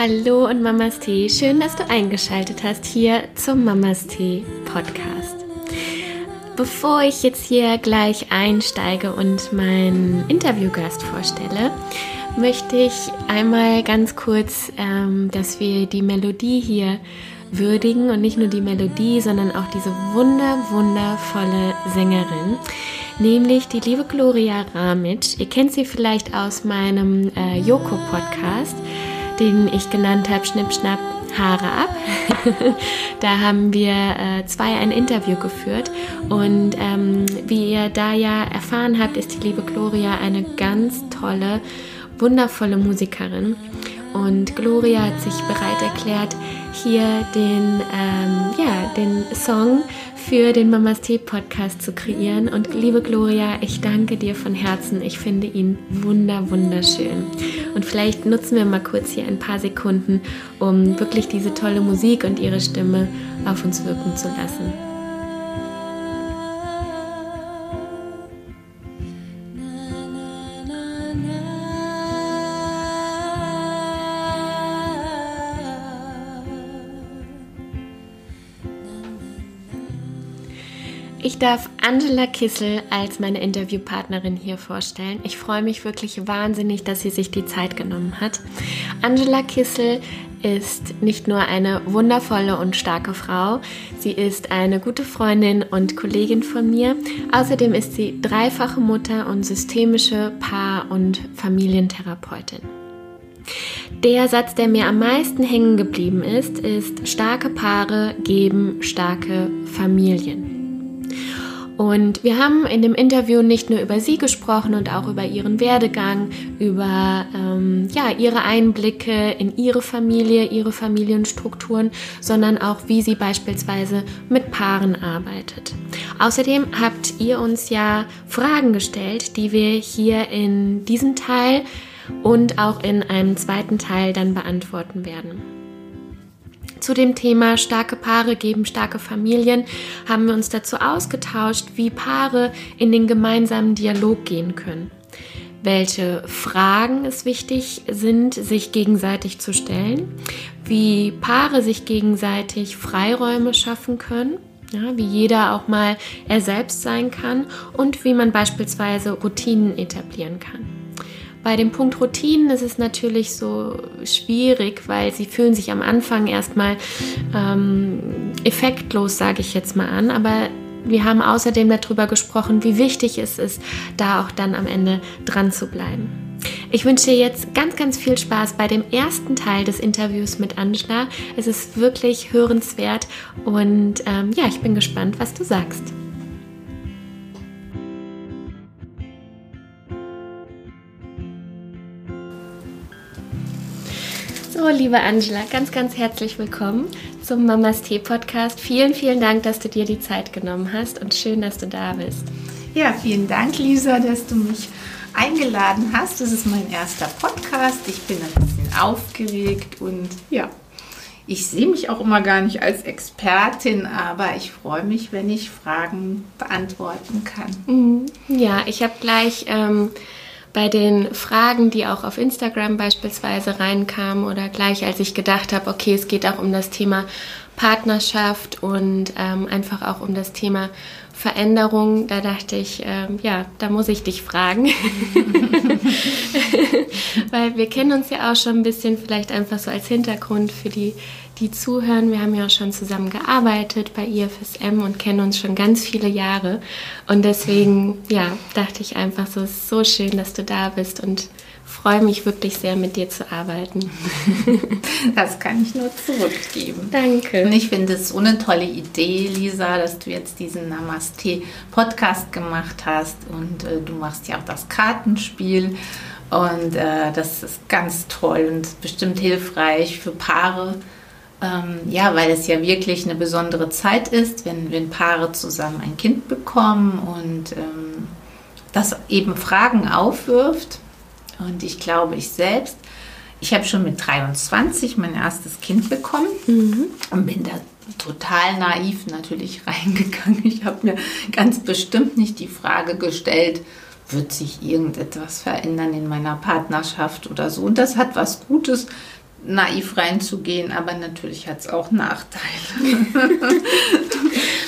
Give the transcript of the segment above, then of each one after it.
Hallo und Mamas Tee, schön, dass du eingeschaltet hast hier zum Mamas Tee Podcast. Bevor ich jetzt hier gleich einsteige und meinen Interviewgast vorstelle, möchte ich einmal ganz kurz, ähm, dass wir die Melodie hier würdigen und nicht nur die Melodie, sondern auch diese wunder, wundervolle Sängerin, nämlich die liebe Gloria Ramic. Ihr kennt sie vielleicht aus meinem äh, Yoko-Podcast den ich genannt habe, Schnipp, Schnapp, Haare ab. da haben wir äh, zwei ein Interview geführt und ähm, wie ihr da ja erfahren habt, ist die liebe Gloria eine ganz tolle, wundervolle Musikerin. Und Gloria hat sich bereit erklärt, hier den, ähm, ja, den Song für den Mamas Tee Podcast zu kreieren. Und liebe Gloria, ich danke dir von Herzen. Ich finde ihn wunder, wunderschön. Und vielleicht nutzen wir mal kurz hier ein paar Sekunden, um wirklich diese tolle Musik und ihre Stimme auf uns wirken zu lassen. Ich darf Angela Kissel als meine Interviewpartnerin hier vorstellen. Ich freue mich wirklich wahnsinnig, dass sie sich die Zeit genommen hat. Angela Kissel ist nicht nur eine wundervolle und starke Frau, sie ist eine gute Freundin und Kollegin von mir. Außerdem ist sie dreifache Mutter und systemische Paar- und Familientherapeutin. Der Satz, der mir am meisten hängen geblieben ist, ist, starke Paare geben starke Familien. Und wir haben in dem Interview nicht nur über sie gesprochen und auch über ihren Werdegang, über ähm, ja, ihre Einblicke in ihre Familie, ihre Familienstrukturen, sondern auch, wie sie beispielsweise mit Paaren arbeitet. Außerdem habt ihr uns ja Fragen gestellt, die wir hier in diesem Teil und auch in einem zweiten Teil dann beantworten werden. Zu dem Thema starke Paare geben starke Familien haben wir uns dazu ausgetauscht, wie Paare in den gemeinsamen Dialog gehen können. Welche Fragen es wichtig sind, sich gegenseitig zu stellen, wie Paare sich gegenseitig Freiräume schaffen können, ja, wie jeder auch mal er selbst sein kann und wie man beispielsweise Routinen etablieren kann. Bei dem Punkt Routinen ist es natürlich so schwierig, weil sie fühlen sich am Anfang erstmal ähm, effektlos, sage ich jetzt mal an, aber wir haben außerdem darüber gesprochen, wie wichtig es ist, da auch dann am Ende dran zu bleiben. Ich wünsche dir jetzt ganz, ganz viel Spaß bei dem ersten Teil des Interviews mit Angela. Es ist wirklich hörenswert und ähm, ja, ich bin gespannt, was du sagst. So, liebe Angela, ganz, ganz herzlich willkommen zum Mamas Tee Podcast. Vielen, vielen Dank, dass du dir die Zeit genommen hast und schön, dass du da bist. Ja, vielen Dank, Lisa, dass du mich eingeladen hast. Das ist mein erster Podcast. Ich bin ein bisschen aufgeregt und ja, ich sehe mich auch immer gar nicht als Expertin, aber ich freue mich, wenn ich Fragen beantworten kann. Mhm. Ja, ich habe gleich. Ähm, bei den Fragen, die auch auf Instagram beispielsweise reinkamen oder gleich als ich gedacht habe, okay, es geht auch um das Thema Partnerschaft und ähm, einfach auch um das Thema Veränderung, da dachte ich, ähm, ja, da muss ich dich fragen. Weil wir kennen uns ja auch schon ein bisschen, vielleicht einfach so als Hintergrund für die, die zuhören. Wir haben ja auch schon zusammen gearbeitet bei IFSM und kennen uns schon ganz viele Jahre. Und deswegen, ja, dachte ich einfach so, es ist so schön, dass du da bist und freue mich wirklich sehr, mit dir zu arbeiten. Das kann ich nur zurückgeben. Danke. Und ich finde es so eine tolle Idee, Lisa, dass du jetzt diesen Namaste-Podcast gemacht hast und äh, du machst ja auch das Kartenspiel. Und äh, das ist ganz toll und bestimmt hilfreich für Paare. Ähm, ja, weil es ja wirklich eine besondere Zeit ist, wenn, wenn Paare zusammen ein Kind bekommen und ähm, das eben Fragen aufwirft und ich glaube, ich selbst, ich habe schon mit 23 mein erstes Kind bekommen mhm. und bin da total naiv natürlich reingegangen. Ich habe mir ganz bestimmt nicht die Frage gestellt, wird sich irgendetwas verändern in meiner Partnerschaft oder so. Und das hat was Gutes, naiv reinzugehen, aber natürlich hat es auch Nachteile.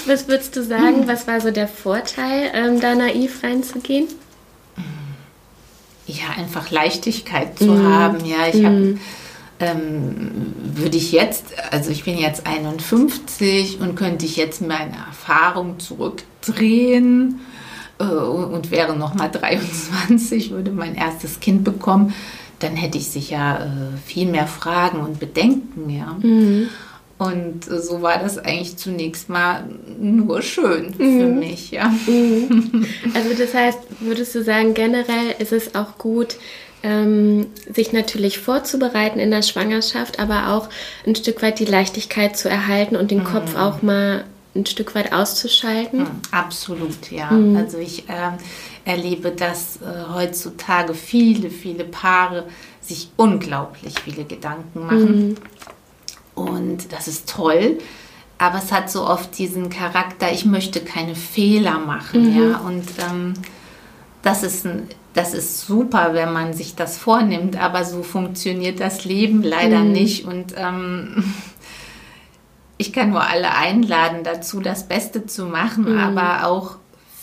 was würdest du sagen, was war so der Vorteil, ähm, da naiv reinzugehen? Ja, einfach Leichtigkeit zu mm. haben. Ja, ich mm. habe ähm, würde ich jetzt, also ich bin jetzt 51 und könnte ich jetzt meine Erfahrung zurückdrehen äh, und wäre noch mal 23, würde mein erstes Kind bekommen, dann hätte ich sicher äh, viel mehr Fragen und Bedenken, ja. Mhm. Und so war das eigentlich zunächst mal nur schön für mhm. mich, ja. Mhm. Also das heißt, würdest du sagen, generell ist es auch gut, ähm, sich natürlich vorzubereiten in der Schwangerschaft, aber auch ein Stück weit die Leichtigkeit zu erhalten und den mhm. Kopf auch mal ein Stück weit auszuschalten? Mhm, absolut, ja. Mhm. Also ich äh, erlebe, dass äh, heutzutage viele, viele Paare sich unglaublich viele Gedanken machen. Mhm. Und das ist toll. Aber es hat so oft diesen Charakter, ich möchte keine Fehler machen. Mhm. Ja? Und ähm, das ist ein das ist super, wenn man sich das vornimmt, aber so funktioniert das Leben leider mhm. nicht. Und ähm, ich kann nur alle einladen dazu, das Beste zu machen, mhm. aber auch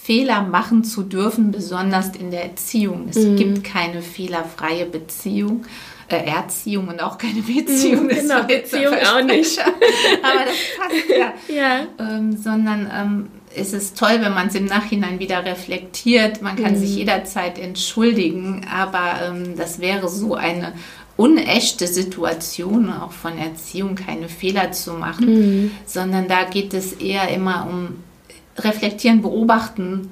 Fehler machen zu dürfen, besonders in der Erziehung. Es mhm. gibt keine fehlerfreie Beziehung. Äh, Erziehung und auch keine Beziehung. Mhm, genau, Beziehung auch nicht. aber das passt ja. ja. Ähm, sondern ähm, ist es toll, wenn man es im Nachhinein wieder reflektiert. Man kann mhm. sich jederzeit entschuldigen, aber ähm, das wäre so eine unechte Situation, auch von Erziehung keine Fehler zu machen, mhm. sondern da geht es eher immer um reflektieren, beobachten,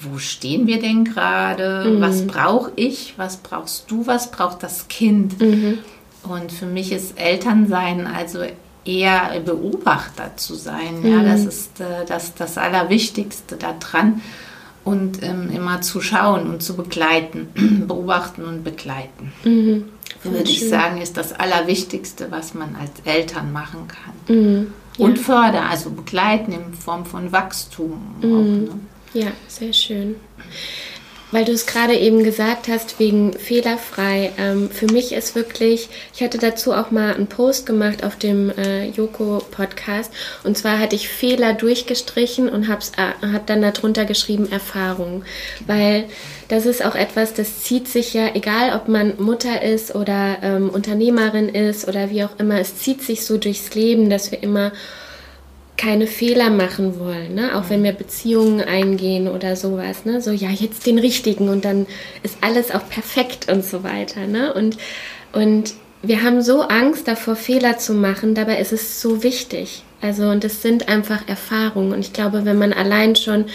wo stehen wir denn gerade, mhm. was brauche ich, was brauchst du, was braucht das Kind. Mhm. Und für mich ist Elternsein also eher Beobachter zu sein. Mhm. Ja, das ist äh, das, das Allerwichtigste daran. Und ähm, immer zu schauen und zu begleiten, beobachten und begleiten. Mhm. Würde ich sagen, ist das Allerwichtigste, was man als Eltern machen kann. Mhm. Ja. Und fördern, also begleiten in Form von Wachstum. Auch, mhm. ne? Ja, sehr schön. Weil du es gerade eben gesagt hast, wegen fehlerfrei. Ähm, für mich ist wirklich, ich hatte dazu auch mal einen Post gemacht auf dem äh, Joko-Podcast. Und zwar hatte ich Fehler durchgestrichen und habe äh, hab dann darunter geschrieben Erfahrung. Weil das ist auch etwas, das zieht sich ja, egal ob man Mutter ist oder ähm, Unternehmerin ist oder wie auch immer, es zieht sich so durchs Leben, dass wir immer keine Fehler machen wollen, ne? auch wenn wir Beziehungen eingehen oder sowas, ne? so ja, jetzt den richtigen und dann ist alles auch perfekt und so weiter. Ne? Und, und wir haben so Angst davor, Fehler zu machen, dabei ist es so wichtig. Also, und es sind einfach Erfahrungen. Und ich glaube, wenn man allein schon mhm.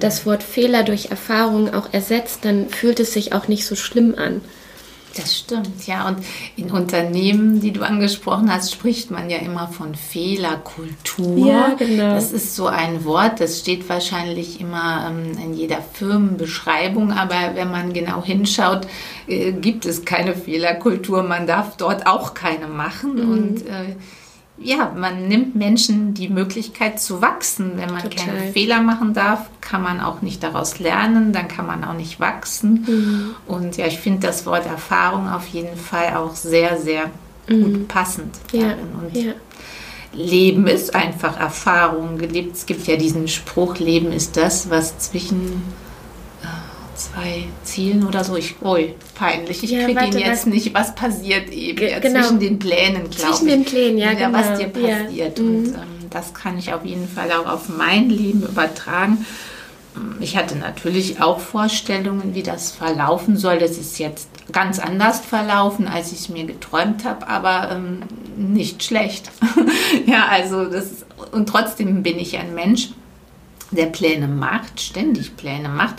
das Wort Fehler durch Erfahrungen auch ersetzt, dann fühlt es sich auch nicht so schlimm an. Das stimmt, ja. Und in Unternehmen, die du angesprochen hast, spricht man ja immer von Fehlerkultur. Ja, genau. Das ist so ein Wort, das steht wahrscheinlich immer ähm, in jeder Firmenbeschreibung, aber wenn man genau hinschaut, äh, gibt es keine Fehlerkultur. Man darf dort auch keine machen. Mhm. Und äh, ja, man nimmt Menschen die Möglichkeit zu wachsen. Wenn man Total. keine Fehler machen darf, kann man auch nicht daraus lernen, dann kann man auch nicht wachsen. Mhm. Und ja, ich finde das Wort Erfahrung auf jeden Fall auch sehr, sehr mhm. gut passend. Ja. Und ja. Leben ist einfach Erfahrung. Es gibt ja diesen Spruch, Leben ist das, was zwischen zwei Zielen oder so. Ich, ui, peinlich. Ich ja, kriege ihn jetzt was, nicht. Was passiert eben ja, genau. zwischen den Plänen, glaube ich. Zwischen den Plänen, ja, ja genau. Was dir passiert. Ja. Und mhm. ähm, das kann ich auf jeden Fall auch auf mein Leben übertragen. Ich hatte natürlich auch Vorstellungen, wie das verlaufen soll. Das ist jetzt ganz anders verlaufen, als ich es mir geträumt habe, aber ähm, nicht schlecht. ja, also das und trotzdem bin ich ein Mensch, der Pläne macht, ständig Pläne macht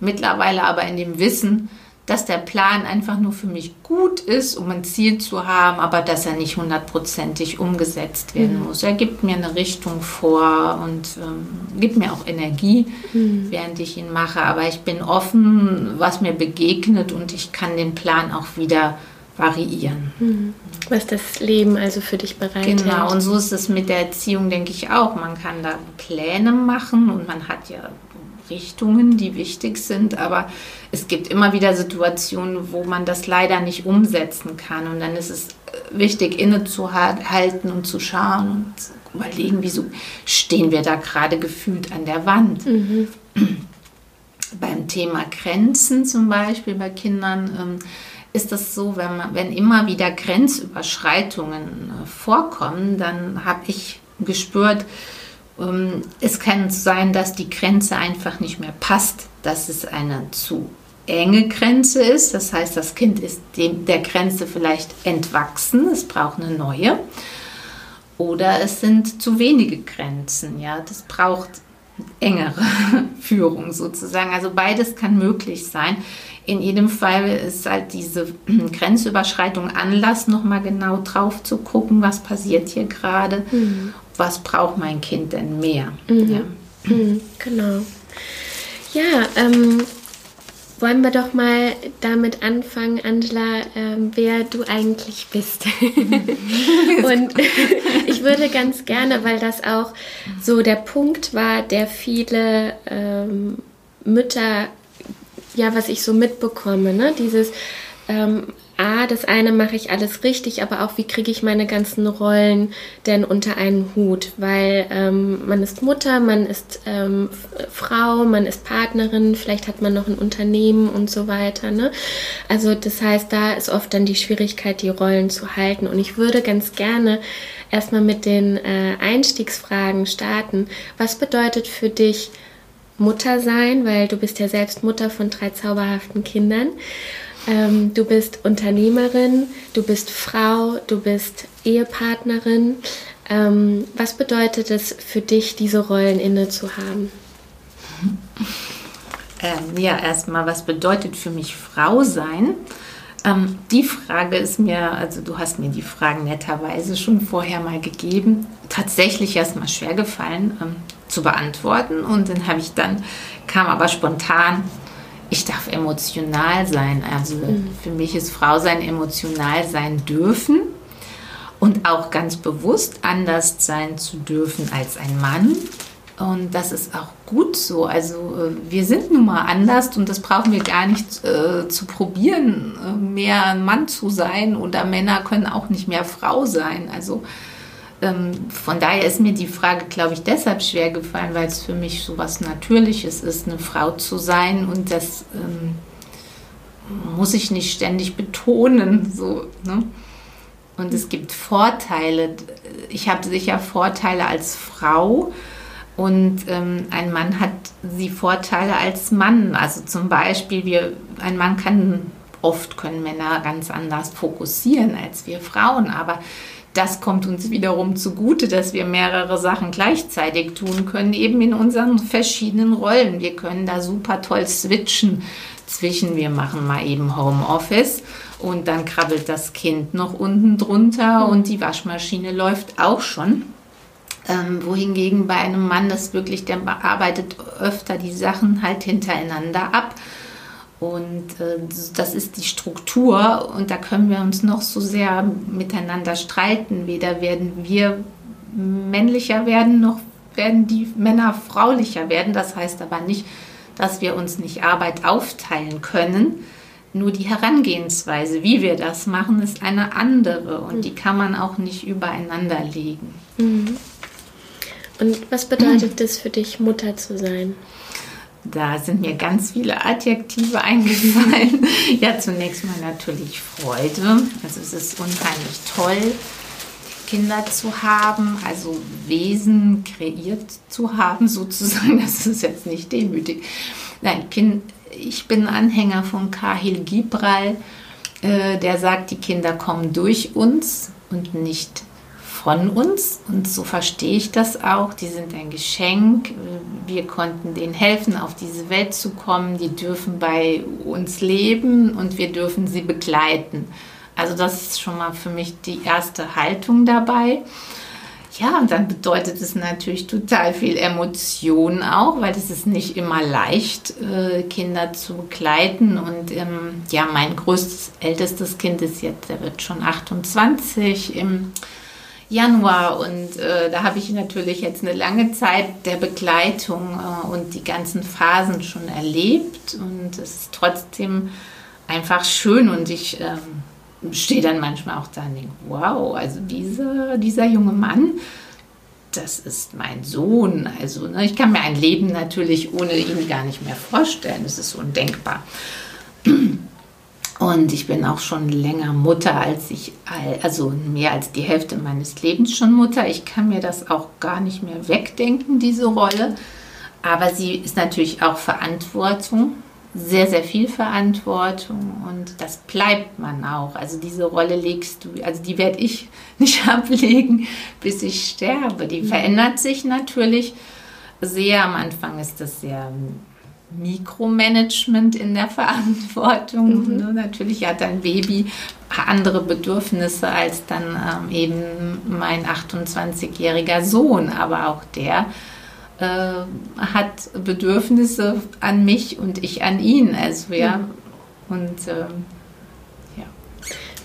Mittlerweile aber in dem Wissen, dass der Plan einfach nur für mich gut ist, um ein Ziel zu haben, aber dass er nicht hundertprozentig umgesetzt werden mhm. muss. Er gibt mir eine Richtung vor und ähm, gibt mir auch Energie, mhm. während ich ihn mache. Aber ich bin offen, was mir begegnet und ich kann den Plan auch wieder variieren. Mhm. Was das Leben also für dich bereitet. Genau, und so ist es mit der Erziehung, denke ich auch. Man kann da Pläne machen und man hat ja Richtungen, die wichtig sind, aber es gibt immer wieder Situationen, wo man das leider nicht umsetzen kann und dann ist es wichtig, innezuhalten und zu schauen und zu überlegen, wieso stehen wir da gerade gefühlt an der Wand. Mhm. Beim Thema Grenzen zum Beispiel bei Kindern ähm, ist das so, wenn, man, wenn immer wieder Grenzüberschreitungen äh, vorkommen, dann habe ich gespürt, es kann sein, dass die Grenze einfach nicht mehr passt, dass es eine zu enge Grenze ist. Das heißt, das Kind ist dem, der Grenze vielleicht entwachsen, es braucht eine neue. Oder es sind zu wenige Grenzen. Ja, das braucht engere Führung sozusagen. Also beides kann möglich sein. In jedem Fall ist halt diese Grenzüberschreitung Anlass, nochmal genau drauf zu gucken, was passiert hier gerade, mhm. was braucht mein Kind denn mehr. Mhm. Ja. Mhm, genau. Ja, ähm, wollen wir doch mal damit anfangen, Angela, ähm, wer du eigentlich bist. und ich würde ganz gerne, weil das auch so der Punkt war, der viele ähm, Mütter, ja, was ich so mitbekomme, ne? dieses ähm, A, das eine mache ich alles richtig, aber auch wie kriege ich meine ganzen Rollen denn unter einen Hut? Weil ähm, man ist Mutter, man ist ähm, Frau, man ist Partnerin, vielleicht hat man noch ein Unternehmen und so weiter. Ne? Also das heißt, da ist oft dann die Schwierigkeit, die Rollen zu halten. Und ich würde ganz gerne erstmal mit den äh, Einstiegsfragen starten. Was bedeutet für dich Mutter sein? Weil du bist ja selbst Mutter von drei zauberhaften Kindern. Ähm, du bist Unternehmerin, du bist Frau, du bist Ehepartnerin. Ähm, was bedeutet es für dich, diese Rollen inne zu haben? Ähm, ja, erstmal, was bedeutet für mich Frau sein? Ähm, die Frage ist mir, also du hast mir die Fragen netterweise schon vorher mal gegeben, tatsächlich erstmal schwer gefallen ähm, zu beantworten. Und dann habe ich dann, kam aber spontan ich darf emotional sein. Also mhm. für mich ist Frau sein emotional sein dürfen und auch ganz bewusst anders sein zu dürfen als ein Mann. Und das ist auch gut so. Also äh, wir sind nun mal anders und das brauchen wir gar nicht äh, zu probieren, äh, mehr Mann zu sein oder Männer können auch nicht mehr Frau sein. Also von daher ist mir die Frage, glaube ich, deshalb schwer gefallen, weil es für mich so was Natürliches ist, eine Frau zu sein und das ähm, muss ich nicht ständig betonen. So, ne? Und es gibt Vorteile. Ich habe sicher Vorteile als Frau und ähm, ein Mann hat die Vorteile als Mann. Also zum Beispiel, wir, ein Mann kann, oft können Männer ganz anders fokussieren als wir Frauen, aber das kommt uns wiederum zugute, dass wir mehrere Sachen gleichzeitig tun können, eben in unseren verschiedenen Rollen. Wir können da super toll switchen zwischen, wir machen mal eben Homeoffice und dann krabbelt das Kind noch unten drunter und die Waschmaschine läuft auch schon. Ähm, wohingegen bei einem Mann das wirklich, der arbeitet öfter die Sachen halt hintereinander ab und äh, das ist die Struktur und da können wir uns noch so sehr miteinander streiten. Weder werden wir männlicher werden, noch werden die Männer fraulicher werden. Das heißt aber nicht, dass wir uns nicht Arbeit aufteilen können. Nur die Herangehensweise, wie wir das machen, ist eine andere und die kann man auch nicht übereinander legen. Mhm. Und was bedeutet es für dich, Mutter zu sein? Da sind mir ganz viele Adjektive eingefallen. ja, zunächst mal natürlich Freude. Also es ist unheimlich toll, Kinder zu haben, also Wesen kreiert zu haben, sozusagen. Das ist jetzt nicht demütig. Nein, kind, ich bin Anhänger von Kahil Gibral, äh, der sagt, die Kinder kommen durch uns und nicht von uns und so verstehe ich das auch. Die sind ein Geschenk. Wir konnten denen helfen, auf diese Welt zu kommen. Die dürfen bei uns leben und wir dürfen sie begleiten. Also das ist schon mal für mich die erste Haltung dabei. Ja, und dann bedeutet es natürlich total viel Emotion auch, weil es ist nicht immer leicht, äh, Kinder zu begleiten. Und ähm, ja, mein größtes, ältestes Kind ist jetzt, der wird schon 28 im Januar und äh, da habe ich natürlich jetzt eine lange Zeit der Begleitung äh, und die ganzen Phasen schon erlebt und es ist trotzdem einfach schön und ich ähm, stehe dann manchmal auch da und denke, wow, also dieser, dieser junge Mann, das ist mein Sohn. Also ne, ich kann mir ein Leben natürlich ohne ihn gar nicht mehr vorstellen. Das ist undenkbar. Und ich bin auch schon länger Mutter, als ich, also mehr als die Hälfte meines Lebens schon Mutter. Ich kann mir das auch gar nicht mehr wegdenken, diese Rolle. Aber sie ist natürlich auch Verantwortung, sehr, sehr viel Verantwortung und das bleibt man auch. Also diese Rolle legst du, also die werde ich nicht ablegen, bis ich sterbe. Die mhm. verändert sich natürlich sehr. Am Anfang ist das sehr Mikromanagement in der Verantwortung. Mhm. Ne? Natürlich hat ein Baby andere Bedürfnisse als dann ähm, eben mein 28-jähriger Sohn, aber auch der äh, hat Bedürfnisse an mich und ich an ihn. Also ja, mhm. und ähm,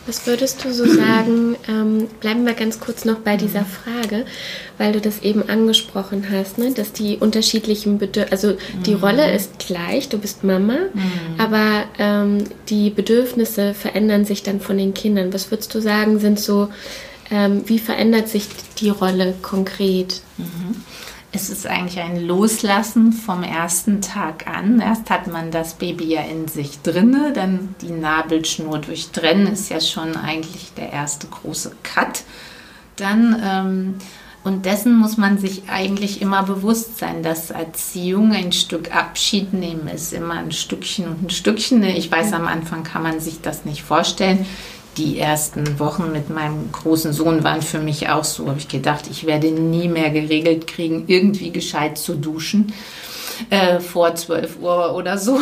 was würdest du so sagen? Ähm, bleiben wir ganz kurz noch bei dieser Frage, weil du das eben angesprochen hast, ne? dass die unterschiedlichen Bedürfnisse, also die mhm. Rolle ist gleich, du bist Mama, mhm. aber ähm, die Bedürfnisse verändern sich dann von den Kindern. Was würdest du sagen, sind so, ähm, wie verändert sich die Rolle konkret? Mhm es ist eigentlich ein Loslassen vom ersten Tag an. Erst hat man das Baby ja in sich drinne, dann die Nabelschnur durchtrennen ist ja schon eigentlich der erste große Cut. Dann ähm, und dessen muss man sich eigentlich immer bewusst sein, dass Erziehung ein Stück Abschied nehmen ist, immer ein Stückchen und ein Stückchen. Ich weiß, am Anfang kann man sich das nicht vorstellen die ersten Wochen mit meinem großen Sohn waren für mich auch so, habe ich gedacht, ich werde nie mehr geregelt kriegen, irgendwie gescheit zu duschen. Äh, vor 12 Uhr oder so.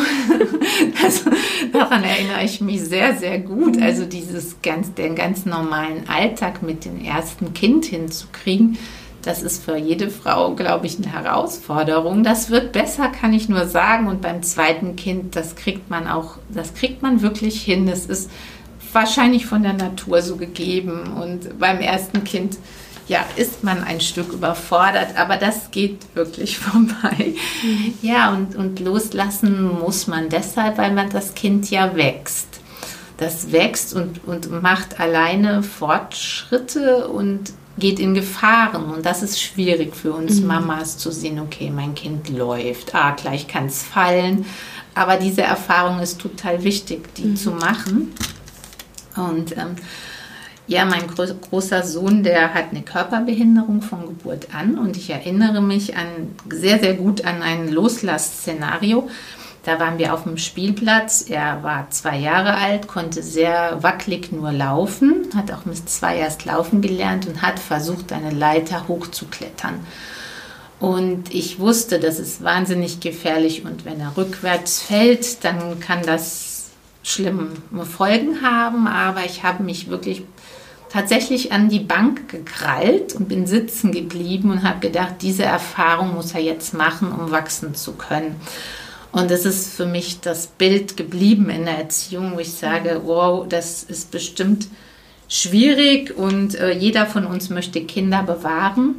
also, daran erinnere ich mich sehr, sehr gut. Also dieses ganz, den ganz normalen Alltag mit dem ersten Kind hinzukriegen, das ist für jede Frau, glaube ich, eine Herausforderung. Das wird besser, kann ich nur sagen. Und beim zweiten Kind, das kriegt man auch, das kriegt man wirklich hin. Das ist wahrscheinlich von der Natur so gegeben. Und beim ersten Kind, ja, ist man ein Stück überfordert, aber das geht wirklich vorbei. Mhm. Ja, und, und loslassen muss man deshalb, weil man das Kind ja wächst. Das wächst und, und macht alleine Fortschritte und geht in Gefahren. Und das ist schwierig für uns mhm. Mamas zu sehen, okay, mein Kind läuft, ah, gleich kann es fallen. Aber diese Erfahrung ist total wichtig, die mhm. zu machen. Und ähm, ja, mein gro großer Sohn, der hat eine Körperbehinderung von Geburt an und ich erinnere mich an sehr, sehr gut an ein Loslassszenario. Da waren wir auf dem Spielplatz. Er war zwei Jahre alt, konnte sehr wackelig nur laufen, hat auch mit zwei erst laufen gelernt und hat versucht, eine Leiter hochzuklettern. Und ich wusste, das ist wahnsinnig gefährlich und wenn er rückwärts fällt, dann kann das schlimme Folgen haben, aber ich habe mich wirklich tatsächlich an die Bank gekrallt und bin sitzen geblieben und habe gedacht, diese Erfahrung muss er jetzt machen, um wachsen zu können. Und das ist für mich das Bild geblieben in der Erziehung, wo ich sage, wow, das ist bestimmt schwierig und äh, jeder von uns möchte Kinder bewahren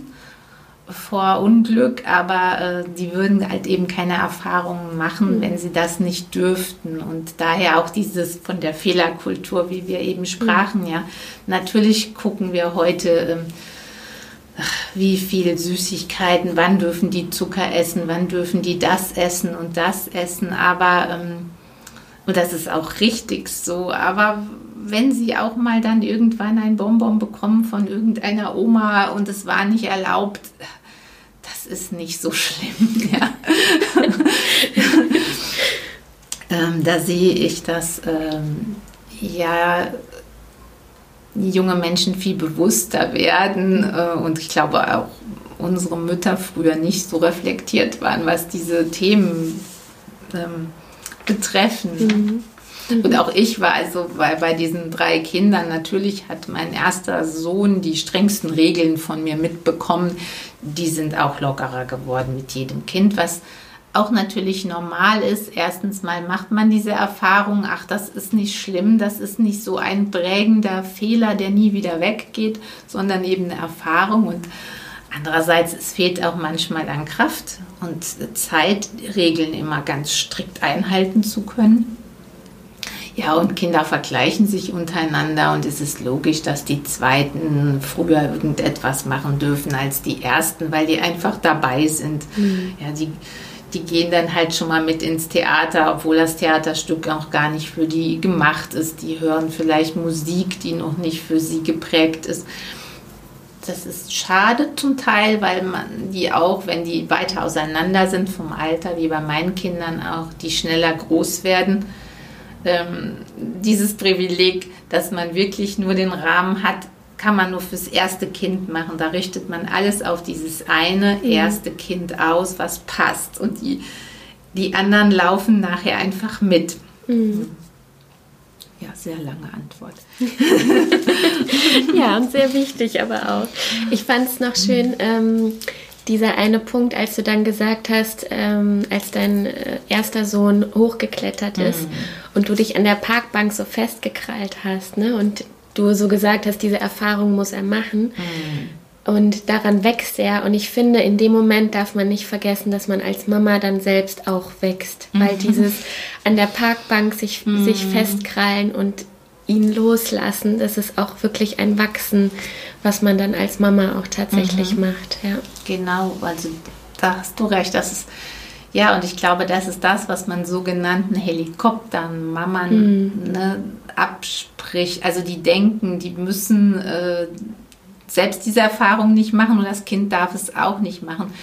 vor Unglück, aber äh, die würden halt eben keine Erfahrungen machen, mhm. wenn sie das nicht dürften. Und daher auch dieses von der Fehlerkultur, wie wir eben sprachen, mhm. ja. Natürlich gucken wir heute, äh, wie viel Süßigkeiten, wann dürfen die Zucker essen, wann dürfen die das essen und das essen, aber ähm, und das ist auch richtig so, aber wenn sie auch mal dann irgendwann ein Bonbon bekommen von irgendeiner Oma und es war nicht erlaubt, das ist nicht so schlimm. Ja. ähm, da sehe ich, dass ähm, ja junge Menschen viel bewusster werden äh, und ich glaube auch unsere Mütter früher nicht so reflektiert waren, was diese Themen ähm, betreffen. Mhm. Und auch ich war also bei, bei diesen drei Kindern, natürlich hat mein erster Sohn die strengsten Regeln von mir mitbekommen. Die sind auch lockerer geworden mit jedem Kind, was auch natürlich normal ist. Erstens mal macht man diese Erfahrung, ach, das ist nicht schlimm, das ist nicht so ein prägender Fehler, der nie wieder weggeht, sondern eben eine Erfahrung und Andererseits, es fehlt auch manchmal an Kraft und Zeit, Regeln immer ganz strikt einhalten zu können. Ja, und Kinder vergleichen sich untereinander und es ist logisch, dass die Zweiten früher irgendetwas machen dürfen als die Ersten, weil die einfach dabei sind. Mhm. Ja, die, die gehen dann halt schon mal mit ins Theater, obwohl das Theaterstück auch gar nicht für die gemacht ist. Die hören vielleicht Musik, die noch nicht für sie geprägt ist. Das ist schade zum Teil, weil man die auch, wenn die weiter auseinander sind vom Alter, wie bei meinen Kindern auch, die schneller groß werden, ähm, dieses Privileg, dass man wirklich nur den Rahmen hat, kann man nur fürs erste Kind machen. Da richtet man alles auf dieses eine mhm. erste Kind aus, was passt. Und die, die anderen laufen nachher einfach mit. Mhm. Ja, sehr lange Antwort. ja, und sehr wichtig aber auch. Ich fand es noch schön, ähm, dieser eine Punkt, als du dann gesagt hast, ähm, als dein äh, erster Sohn hochgeklettert ist mhm. und du dich an der Parkbank so festgekrallt hast, ne? Und du so gesagt hast, diese Erfahrung muss er machen. Mhm. Und daran wächst er. Und ich finde, in dem Moment darf man nicht vergessen, dass man als Mama dann selbst auch wächst. Mhm. Weil dieses an der Parkbank sich, mhm. sich festkrallen und ihn loslassen, das ist auch wirklich ein Wachsen, was man dann als Mama auch tatsächlich mhm. macht. Ja. Genau, also da hast du recht. Das ist, ja, und ich glaube, das ist das, was man sogenannten Helikoptern, Mammern mhm. ne, abspricht. Also die denken, die müssen äh, selbst diese Erfahrung nicht machen und das Kind darf es auch nicht machen.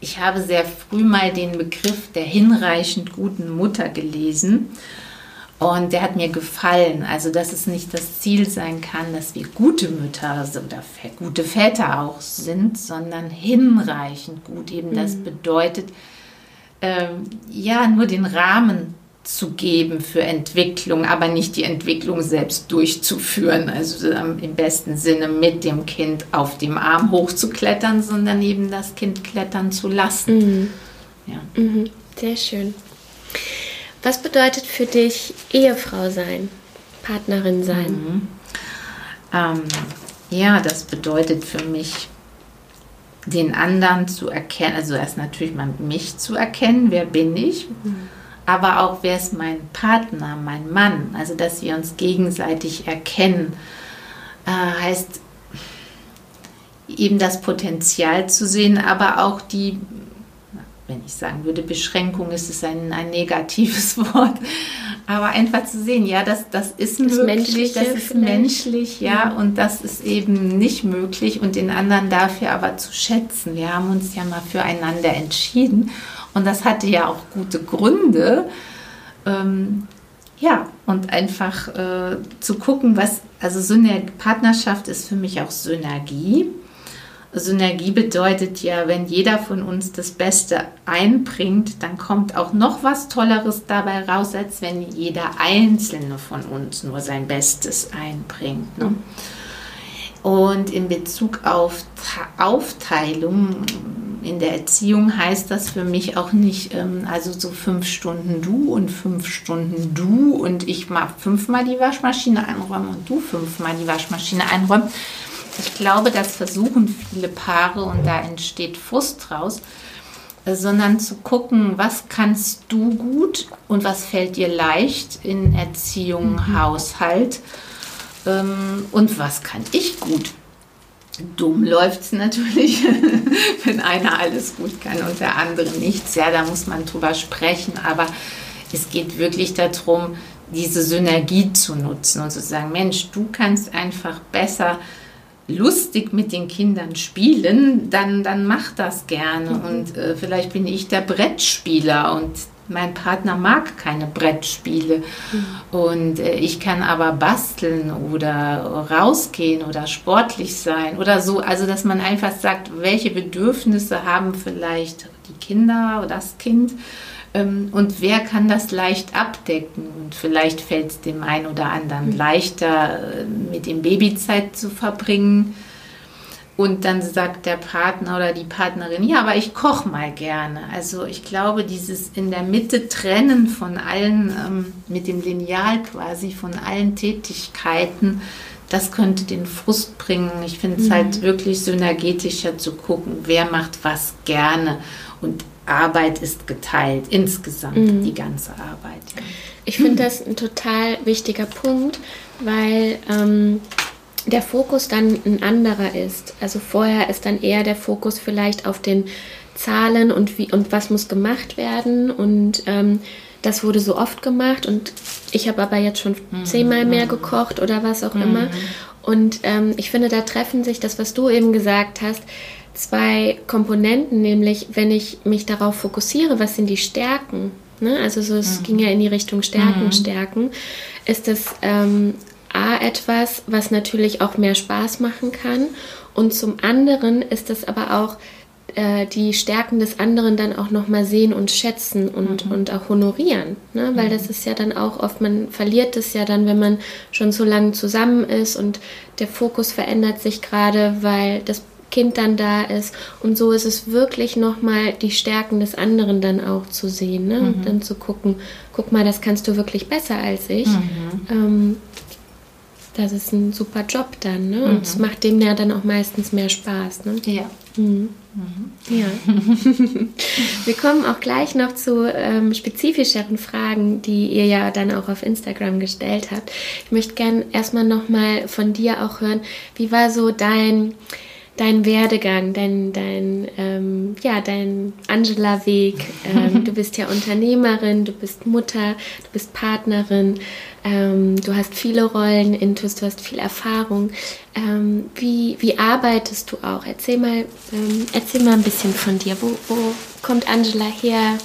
Ich habe sehr früh mal den Begriff der hinreichend guten Mutter gelesen. Und der hat mir gefallen. Also, dass es nicht das Ziel sein kann, dass wir gute Mütter oder gute Väter auch sind, sondern hinreichend gut. Eben das mhm. bedeutet, ähm, ja, nur den Rahmen zu geben für Entwicklung, aber nicht die Entwicklung selbst durchzuführen. Also im besten Sinne mit dem Kind auf dem Arm hochzuklettern, sondern eben das Kind klettern zu lassen. Mhm. Ja. Mhm. Sehr schön. Was bedeutet für dich Ehefrau sein, Partnerin sein? Mhm. Ähm, ja, das bedeutet für mich, den anderen zu erkennen, also erst natürlich mal mich zu erkennen, wer bin ich, mhm. aber auch wer ist mein Partner, mein Mann, also dass wir uns gegenseitig erkennen, äh, heißt eben das Potenzial zu sehen, aber auch die wenn ich sagen würde, Beschränkung ist es ein, ein negatives Wort, aber einfach zu sehen, ja, das, das ist das möglich, das ist vielleicht. menschlich, ja, und das ist eben nicht möglich und den anderen dafür aber zu schätzen. Wir haben uns ja mal füreinander entschieden und das hatte ja auch gute Gründe. Ähm, ja, und einfach äh, zu gucken, was, also Synergie, Partnerschaft ist für mich auch Synergie. Synergie bedeutet ja, wenn jeder von uns das Beste einbringt, dann kommt auch noch was Tolleres dabei raus, als wenn jeder einzelne von uns nur sein Bestes einbringt. Ne? Und in Bezug auf Aufteilung in der Erziehung heißt das für mich auch nicht, ähm, also so fünf Stunden du und fünf Stunden du und ich mag fünfmal die Waschmaschine einräumen und du fünfmal die Waschmaschine einräumen ich glaube, das versuchen viele Paare und da entsteht Frust draus, sondern zu gucken, was kannst du gut und was fällt dir leicht in Erziehung, mhm. Haushalt ähm, und was kann ich gut. Dumm läuft es natürlich, wenn einer alles gut kann und der andere nichts. Ja, da muss man drüber sprechen, aber es geht wirklich darum, diese Synergie zu nutzen und zu sagen, Mensch, du kannst einfach besser lustig mit den Kindern spielen, dann, dann mach das gerne. Mhm. Und äh, vielleicht bin ich der Brettspieler und mein Partner mag keine Brettspiele. Mhm. Und äh, ich kann aber basteln oder rausgehen oder sportlich sein oder so. Also, dass man einfach sagt, welche Bedürfnisse haben vielleicht die Kinder oder das Kind und wer kann das leicht abdecken? Und vielleicht fällt es dem einen oder anderen mhm. leichter, äh, mit dem Babyzeit zu verbringen. Und dann sagt der Partner oder die Partnerin, ja, aber ich koche mal gerne. Also ich glaube, dieses in der Mitte trennen von allen, ähm, mit dem Lineal quasi, von allen Tätigkeiten, das könnte den Frust bringen. Ich finde es mhm. halt wirklich synergetischer zu gucken, wer macht was gerne. Und Arbeit ist geteilt, insgesamt mhm. die ganze Arbeit. Ja. Ich finde das ein total wichtiger Punkt, weil ähm, der Fokus dann ein anderer ist. Also vorher ist dann eher der Fokus vielleicht auf den Zahlen und wie und was muss gemacht werden und ähm, das wurde so oft gemacht und ich habe aber jetzt schon mhm. zehnmal mehr gekocht oder was auch mhm. immer. Und ähm, ich finde, da treffen sich das, was du eben gesagt hast, zwei Komponenten, nämlich wenn ich mich darauf fokussiere, was sind die Stärken, ne? also so, es mhm. ging ja in die Richtung Stärken, mhm. Stärken, ist das ähm, A etwas, was natürlich auch mehr Spaß machen kann und zum anderen ist es aber auch äh, die Stärken des anderen dann auch nochmal sehen und schätzen und, mhm. und auch honorieren. Ne? Weil mhm. das ist ja dann auch oft, man verliert es ja dann, wenn man schon so lange zusammen ist und der Fokus verändert sich gerade, weil das Kind dann da ist. Und so ist es wirklich nochmal die Stärken des anderen dann auch zu sehen. Ne? Mhm. Und dann zu gucken, guck mal, das kannst du wirklich besser als ich. Mhm. Ähm, das ist ein super Job dann. Ne? Und es macht dem ja dann auch meistens mehr Spaß. Ne? Ja. Mhm. Mhm. Ja. Wir kommen auch gleich noch zu ähm, spezifischeren Fragen, die ihr ja dann auch auf Instagram gestellt habt. Ich möchte gerne erstmal nochmal von dir auch hören, wie war so dein, dein Werdegang, dein, dein, ähm, ja, dein Angela-Weg? Ähm, du bist ja Unternehmerin, du bist Mutter, du bist Partnerin. Ähm, du hast viele Rollen intus, du hast viel Erfahrung. Ähm, wie, wie arbeitest du auch? Erzähl mal, ähm, erzähl mal ein bisschen von dir. Wo, wo kommt Angela her?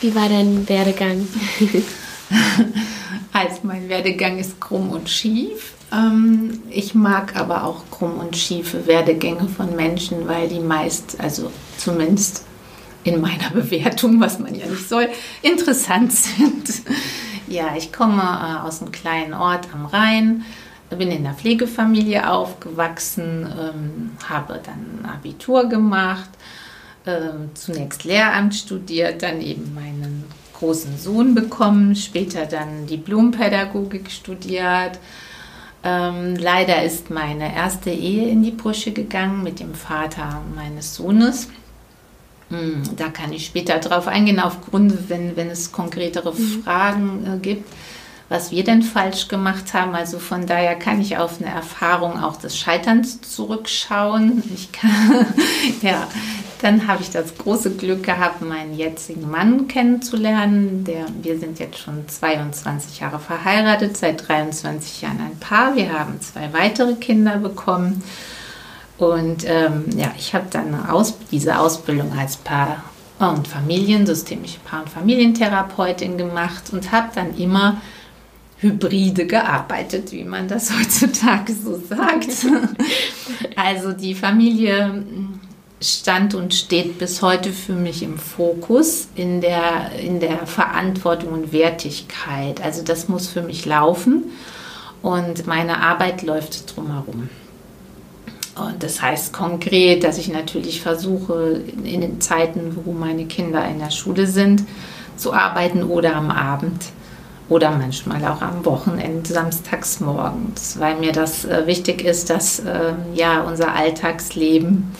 Wie war dein Werdegang? also mein Werdegang ist krumm und schief. Ähm, ich mag aber auch krumm und schiefe Werdegänge von Menschen, weil die meist, also zumindest in meiner Bewertung, was man ja nicht soll, interessant sind. Ja, ich komme äh, aus einem kleinen Ort am Rhein, bin in einer Pflegefamilie aufgewachsen, ähm, habe dann Abitur gemacht, äh, zunächst Lehramt studiert, dann eben meinen großen Sohn bekommen, später dann Diplompädagogik studiert. Ähm, leider ist meine erste Ehe in die Brüche gegangen mit dem Vater meines Sohnes. Hm, da kann ich später drauf eingehen, aufgrund, wenn, wenn es konkretere mhm. Fragen äh, gibt, was wir denn falsch gemacht haben. Also von daher kann ich auf eine Erfahrung auch des Scheiterns zurückschauen. Ich kann, ja, dann habe ich das große Glück gehabt, meinen jetzigen Mann kennenzulernen. Der, wir sind jetzt schon 22 Jahre verheiratet, seit 23 Jahren ein Paar. Wir haben zwei weitere Kinder bekommen. Und ähm, ja, ich habe dann Aus diese Ausbildung als Paar- und Familiensystemische Paar- und Familientherapeutin gemacht und habe dann immer hybride gearbeitet, wie man das heutzutage so sagt. also die Familie stand und steht bis heute für mich im Fokus in der, in der Verantwortung und Wertigkeit. Also das muss für mich laufen und meine Arbeit läuft drumherum. Und das heißt konkret, dass ich natürlich versuche, in den Zeiten, wo meine Kinder in der Schule sind, zu arbeiten oder am Abend oder manchmal auch am Wochenende, samstags morgens, weil mir das äh, wichtig ist, dass äh, ja unser Alltagsleben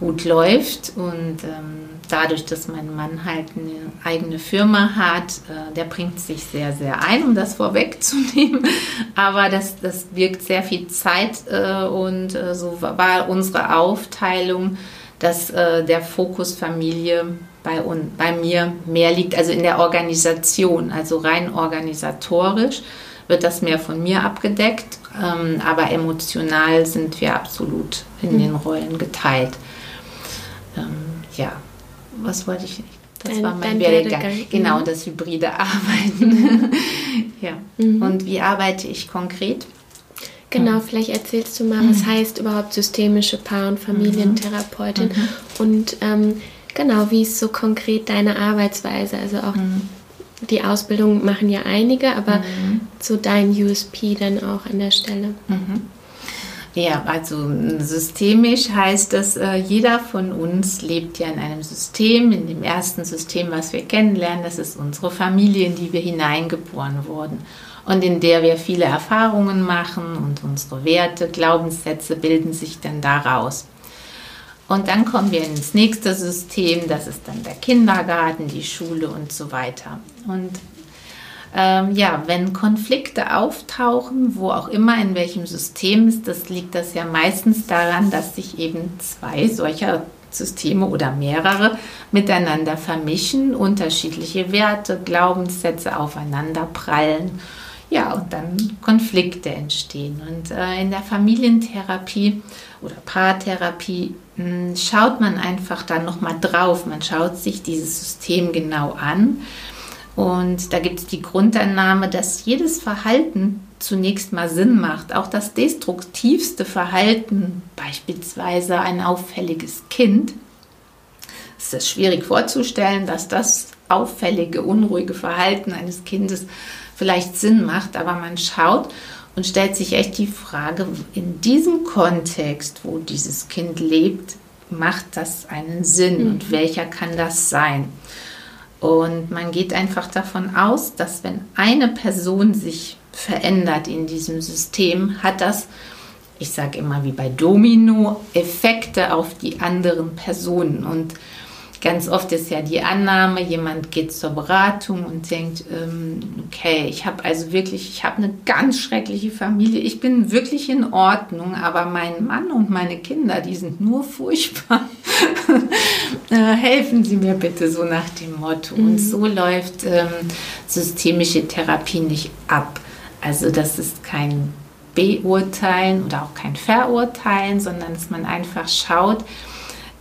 gut läuft und ähm, dadurch, dass mein Mann halt eine eigene Firma hat, äh, der bringt sich sehr, sehr ein, um das vorwegzunehmen. Aber das, das wirkt sehr viel Zeit äh, und äh, so war unsere Aufteilung, dass äh, der Fokus Familie bei, bei mir mehr liegt, also in der Organisation, also rein organisatorisch wird das mehr von mir abgedeckt, ähm, aber emotional sind wir absolut in hm. den Rollen geteilt. Ähm, ja, was wollte ich nicht? Das dein, war mein Werdegang. Werdegang. Genau, mhm. das hybride Arbeiten. ja. Mhm. Und wie arbeite ich konkret? Genau, vielleicht erzählst du mal, was mhm. heißt überhaupt systemische Paar- und Familientherapeutin mhm. und ähm, genau, wie ist so konkret deine Arbeitsweise? Also auch mhm. die Ausbildung machen ja einige, aber mhm. so dein USP dann auch an der Stelle. Mhm. Ja, also systemisch heißt das, äh, jeder von uns lebt ja in einem System, in dem ersten System, was wir kennenlernen, das ist unsere Familie, in die wir hineingeboren wurden und in der wir viele Erfahrungen machen und unsere Werte, Glaubenssätze bilden sich dann daraus. Und dann kommen wir ins nächste System, das ist dann der Kindergarten, die Schule und so weiter. Und ähm, ja, wenn Konflikte auftauchen, wo auch immer, in welchem System ist, das liegt das ja meistens daran, dass sich eben zwei solcher Systeme oder mehrere miteinander vermischen, unterschiedliche Werte, Glaubenssätze aufeinander prallen. Ja, und dann Konflikte entstehen. Und äh, in der Familientherapie oder Paartherapie schaut man einfach dann nochmal drauf. Man schaut sich dieses System genau an und da gibt es die Grundannahme, dass jedes Verhalten zunächst mal Sinn macht. Auch das destruktivste Verhalten, beispielsweise ein auffälliges Kind, es ist schwierig vorzustellen, dass das auffällige, unruhige Verhalten eines Kindes vielleicht Sinn macht, aber man schaut und stellt sich echt die Frage, in diesem Kontext, wo dieses Kind lebt, macht das einen Sinn mhm. und welcher kann das sein? Und man geht einfach davon aus, dass wenn eine Person sich verändert in diesem System, hat das, ich sage immer wie bei Domino, Effekte auf die anderen Personen. Und Ganz oft ist ja die Annahme, jemand geht zur Beratung und denkt, ähm, okay, ich habe also wirklich, ich habe eine ganz schreckliche Familie, ich bin wirklich in Ordnung, aber mein Mann und meine Kinder, die sind nur furchtbar. äh, helfen Sie mir bitte so nach dem Motto. Mhm. Und so läuft ähm, systemische Therapie nicht ab. Also das ist kein Beurteilen oder auch kein Verurteilen, sondern dass man einfach schaut,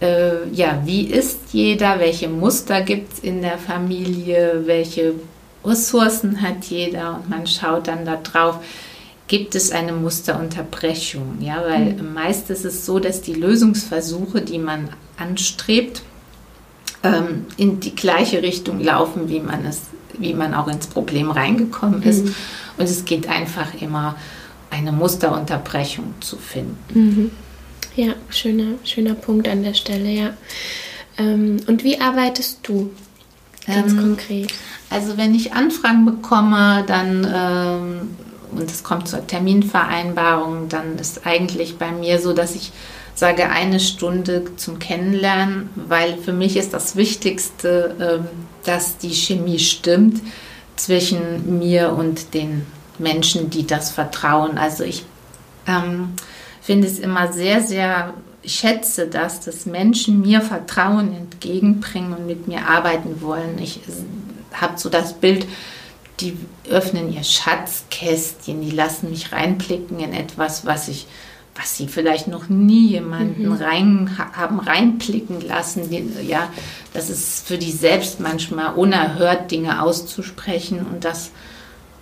äh, ja, wie ist jeder, welche Muster gibt es in der Familie, welche Ressourcen hat jeder und man schaut dann da drauf, gibt es eine Musterunterbrechung, ja, weil mhm. meist ist es so, dass die Lösungsversuche, die man anstrebt, ähm, in die gleiche Richtung laufen, wie man es, wie man auch ins Problem reingekommen ist. Mhm. Und es geht einfach immer eine Musterunterbrechung zu finden. Mhm. Ja, schöner, schöner Punkt an der Stelle, ja. Ähm, und wie arbeitest du ganz ähm, konkret? Also wenn ich Anfragen bekomme, dann ähm, und es kommt zur Terminvereinbarung, dann ist eigentlich bei mir so, dass ich sage eine Stunde zum Kennenlernen, weil für mich ist das Wichtigste, ähm, dass die Chemie stimmt zwischen mir und den Menschen, die das vertrauen. Also ich ähm, finde es immer sehr, sehr, ich schätze das, dass Menschen mir Vertrauen entgegenbringen und mit mir arbeiten wollen. Ich habe so das Bild, die öffnen ihr Schatzkästchen, die lassen mich reinblicken in etwas, was ich was sie vielleicht noch nie jemanden mhm. rein haben reinblicken lassen. Ja, das ist für die selbst manchmal unerhört, Dinge auszusprechen und das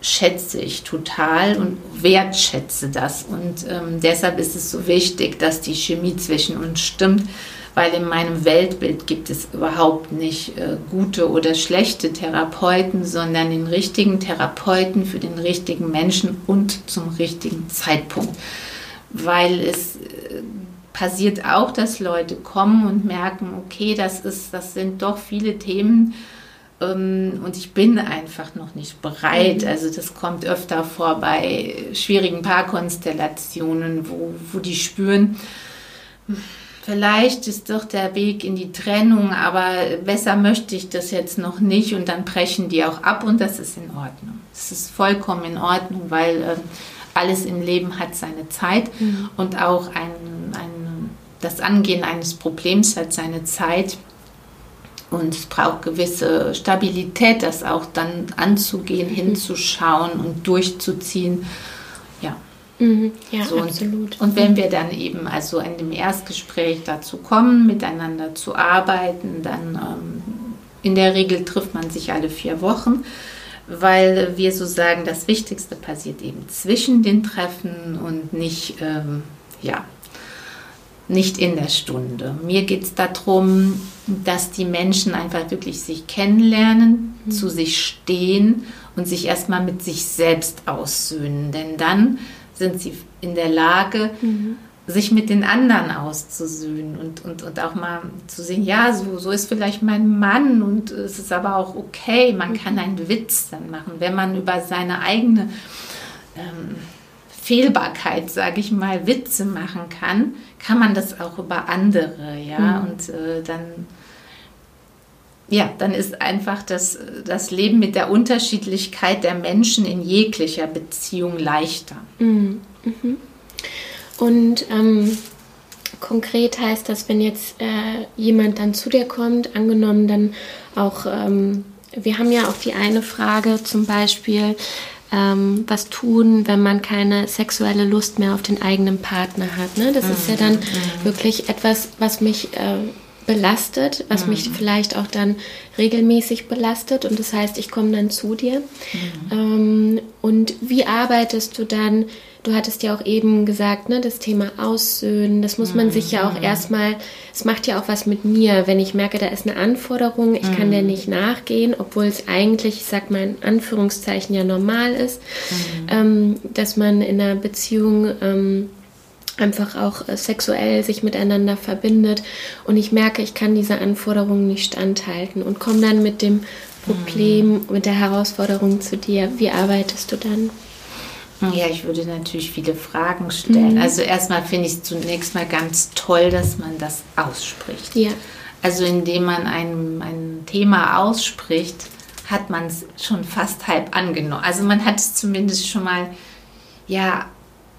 schätze ich total und wertschätze das. Und ähm, deshalb ist es so wichtig, dass die Chemie zwischen uns stimmt, weil in meinem Weltbild gibt es überhaupt nicht äh, gute oder schlechte Therapeuten, sondern den richtigen Therapeuten für den richtigen Menschen und zum richtigen Zeitpunkt. Weil es äh, passiert auch, dass Leute kommen und merken, okay, das ist, das sind doch viele Themen, und ich bin einfach noch nicht bereit. Mhm. Also das kommt öfter vor bei schwierigen Paarkonstellationen, wo, wo die spüren, vielleicht ist doch der Weg in die Trennung, aber besser möchte ich das jetzt noch nicht und dann brechen die auch ab und das ist in Ordnung. Das ist vollkommen in Ordnung, weil äh, alles im Leben hat seine Zeit mhm. und auch ein, ein, das Angehen eines Problems hat seine Zeit. Und es braucht gewisse Stabilität, das auch dann anzugehen, mhm. hinzuschauen und durchzuziehen. Ja. Mhm. Ja, so absolut. Und, und, wenn wir dann eben also in dem Erstgespräch dazu kommen, miteinander zu arbeiten, dann ähm, in der Regel trifft man sich alle vier Wochen, weil wir so sagen, das Wichtigste passiert eben zwischen den Treffen und nicht, ähm, ja, nicht in der Stunde. Mir geht es darum, dass die Menschen einfach wirklich sich kennenlernen, mhm. zu sich stehen und sich erstmal mit sich selbst aussöhnen. Denn dann sind sie in der Lage, mhm. sich mit den anderen auszusöhnen und, und, und auch mal zu sehen, ja, so, so ist vielleicht mein Mann und es ist aber auch okay, man mhm. kann einen Witz dann machen, wenn man über seine eigene ähm, Fehlbarkeit, sage ich mal, Witze machen kann, kann man das auch über andere, ja, mhm. und äh, dann ja, dann ist einfach das, das Leben mit der Unterschiedlichkeit der Menschen in jeglicher Beziehung leichter. Mhm. Mhm. Und ähm, konkret heißt das, wenn jetzt äh, jemand dann zu dir kommt, angenommen dann auch, ähm, wir haben ja auch die eine Frage zum Beispiel, ähm, was tun, wenn man keine sexuelle Lust mehr auf den eigenen Partner hat. Ne? Das mhm. ist ja dann mhm. wirklich etwas, was mich äh, belastet, was mhm. mich vielleicht auch dann regelmäßig belastet. Und das heißt, ich komme dann zu dir. Mhm. Ähm, und wie arbeitest du dann? Du hattest ja auch eben gesagt, ne, das Thema Aussöhnen, das muss man mhm. sich ja auch mhm. erstmal, es macht ja auch was mit mir, wenn ich merke, da ist eine Anforderung, ich kann der mhm. nicht nachgehen, obwohl es eigentlich, ich sag mal in Anführungszeichen ja normal ist, mhm. ähm, dass man in einer Beziehung ähm, einfach auch äh, sexuell sich miteinander verbindet. Und ich merke, ich kann diese Anforderungen nicht standhalten und komme dann mit dem Problem, mhm. mit der Herausforderung zu dir. Wie arbeitest du dann? Ja, ich würde natürlich viele Fragen stellen. Mhm. Also erstmal finde ich es zunächst mal ganz toll, dass man das ausspricht. Ja. Also indem man ein, ein Thema ausspricht, hat man es schon fast halb angenommen. Also man hat es zumindest schon mal ja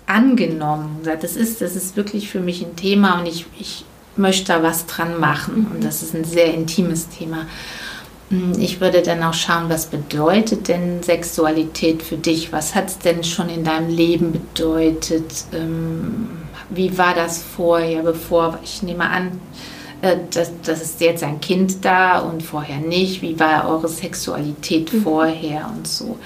angenommen. Das ist, das ist wirklich für mich ein Thema und ich, ich möchte da was dran machen. Und das ist ein sehr intimes Thema. Hm, ich würde dann auch schauen, was bedeutet denn Sexualität für dich? Was hat es denn schon in deinem Leben bedeutet? Ähm, wie war das vorher, bevor, ich nehme an, äh, das, das ist jetzt ein Kind da und vorher nicht. Wie war eure Sexualität mhm. vorher und so?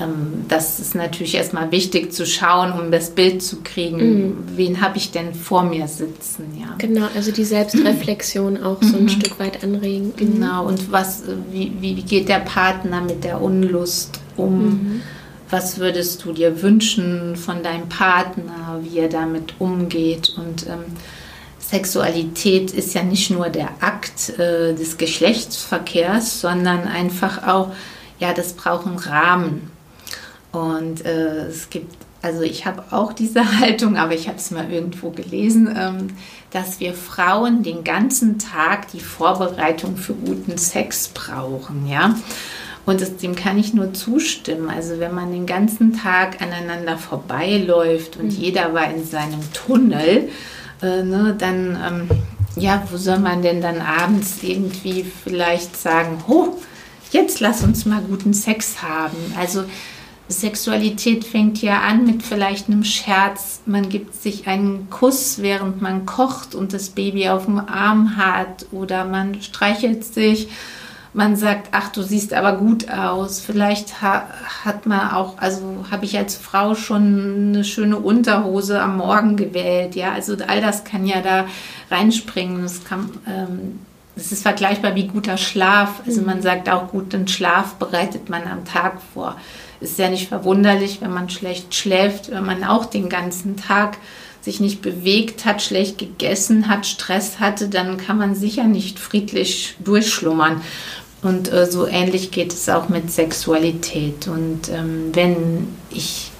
Ähm, das ist natürlich erstmal wichtig zu schauen, um das Bild zu kriegen, mhm. wen habe ich denn vor mir sitzen. Ja. Genau, also die Selbstreflexion auch so ein mhm. Stück weit anregen. Mhm. Genau, und was, wie, wie geht der Partner mit der Unlust um? Mhm. Was würdest du dir wünschen von deinem Partner, wie er damit umgeht? Und ähm, Sexualität ist ja nicht nur der Akt äh, des Geschlechtsverkehrs, sondern einfach auch, ja, das braucht einen Rahmen. Und äh, es gibt, also ich habe auch diese Haltung, aber ich habe es mal irgendwo gelesen, ähm, dass wir Frauen den ganzen Tag die Vorbereitung für guten Sex brauchen, ja. Und das, dem kann ich nur zustimmen. Also wenn man den ganzen Tag aneinander vorbeiläuft und mhm. jeder war in seinem Tunnel, äh, ne, dann ähm, ja, wo soll man denn dann abends irgendwie vielleicht sagen, oh, jetzt lass uns mal guten Sex haben. Also Sexualität fängt ja an mit vielleicht einem Scherz. Man gibt sich einen Kuss, während man kocht und das Baby auf dem Arm hat oder man streichelt sich. Man sagt, ach, du siehst aber gut aus. Vielleicht ha hat man auch, also habe ich als Frau schon eine schöne Unterhose am Morgen gewählt. Ja, also all das kann ja da reinspringen. Das kann, ähm, das ist vergleichbar wie guter Schlaf. Also man mhm. sagt auch, guten Schlaf bereitet man am Tag vor. Ist ja nicht verwunderlich, wenn man schlecht schläft, wenn man auch den ganzen Tag sich nicht bewegt hat, schlecht gegessen hat, Stress hatte, dann kann man sicher nicht friedlich durchschlummern. Und äh, so ähnlich geht es auch mit Sexualität. Und ähm, wenn ich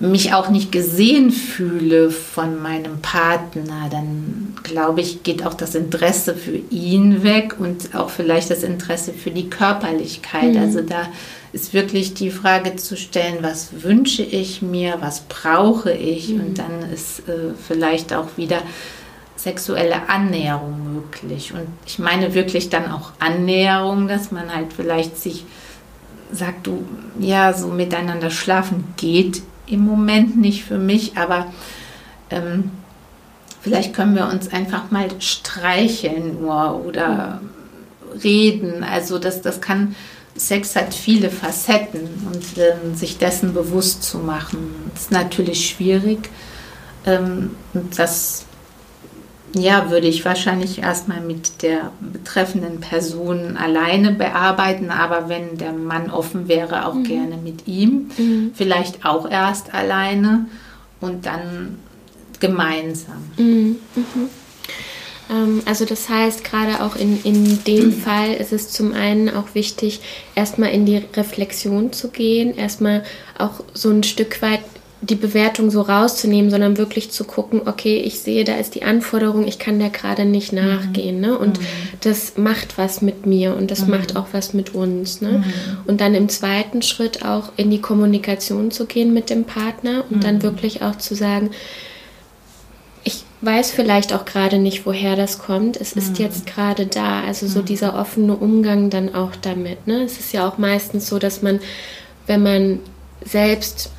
mich auch nicht gesehen fühle von meinem Partner, dann glaube ich, geht auch das Interesse für ihn weg und auch vielleicht das Interesse für die Körperlichkeit. Mhm. Also da ist wirklich die Frage zu stellen, was wünsche ich mir, was brauche ich mhm. und dann ist äh, vielleicht auch wieder sexuelle Annäherung möglich. Und ich meine wirklich dann auch Annäherung, dass man halt vielleicht sich sagt, du, ja, so miteinander schlafen geht im Moment nicht für mich, aber ähm, vielleicht können wir uns einfach mal streicheln nur oder reden. Also das, das kann Sex hat viele Facetten und ähm, sich dessen bewusst zu machen, ist natürlich schwierig. Ähm, und das ja, würde ich wahrscheinlich erstmal mit der betreffenden Person alleine bearbeiten, aber wenn der Mann offen wäre, auch mhm. gerne mit ihm. Mhm. Vielleicht auch erst alleine und dann gemeinsam. Mhm. Ähm, also das heißt, gerade auch in, in dem Fall ist es zum einen auch wichtig, erstmal in die Reflexion zu gehen, erstmal auch so ein Stück weit die Bewertung so rauszunehmen, sondern wirklich zu gucken, okay, ich sehe, da ist die Anforderung, ich kann der gerade nicht mhm. nachgehen. Ne? Und mhm. das macht was mit mir und das mhm. macht auch was mit uns. Ne? Mhm. Und dann im zweiten Schritt auch in die Kommunikation zu gehen mit dem Partner und dann mhm. wirklich auch zu sagen, weiß vielleicht auch gerade nicht, woher das kommt. Es ist mhm. jetzt gerade da. Also so dieser offene Umgang dann auch damit. Ne? Es ist ja auch meistens so, dass man, wenn man selbst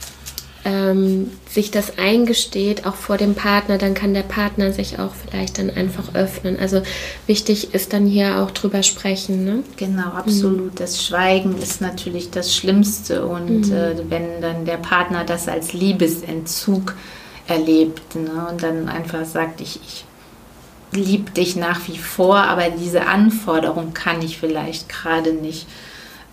ähm, sich das eingesteht, auch vor dem Partner, dann kann der Partner sich auch vielleicht dann einfach öffnen. Also wichtig ist dann hier auch drüber sprechen. Ne? Genau, absolut. Mhm. Das Schweigen ist natürlich das Schlimmste und mhm. äh, wenn dann der Partner das als Liebesentzug erlebt ne, und dann einfach sagt, ich, ich liebe dich nach wie vor, aber diese Anforderung kann ich vielleicht gerade nicht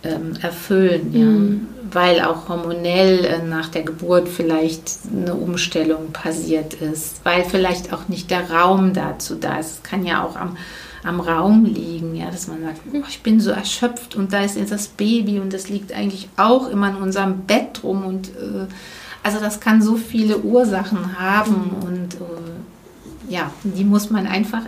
ähm, erfüllen, ja. Mhm. weil auch hormonell äh, nach der Geburt vielleicht eine Umstellung passiert ist, weil vielleicht auch nicht der Raum dazu da ist. Es kann ja auch am, am Raum liegen, ja, dass man sagt, oh, ich bin so erschöpft und da ist jetzt das Baby und das liegt eigentlich auch immer in unserem Bett rum und äh, also das kann so viele Ursachen haben mhm. und äh, ja, die muss man einfach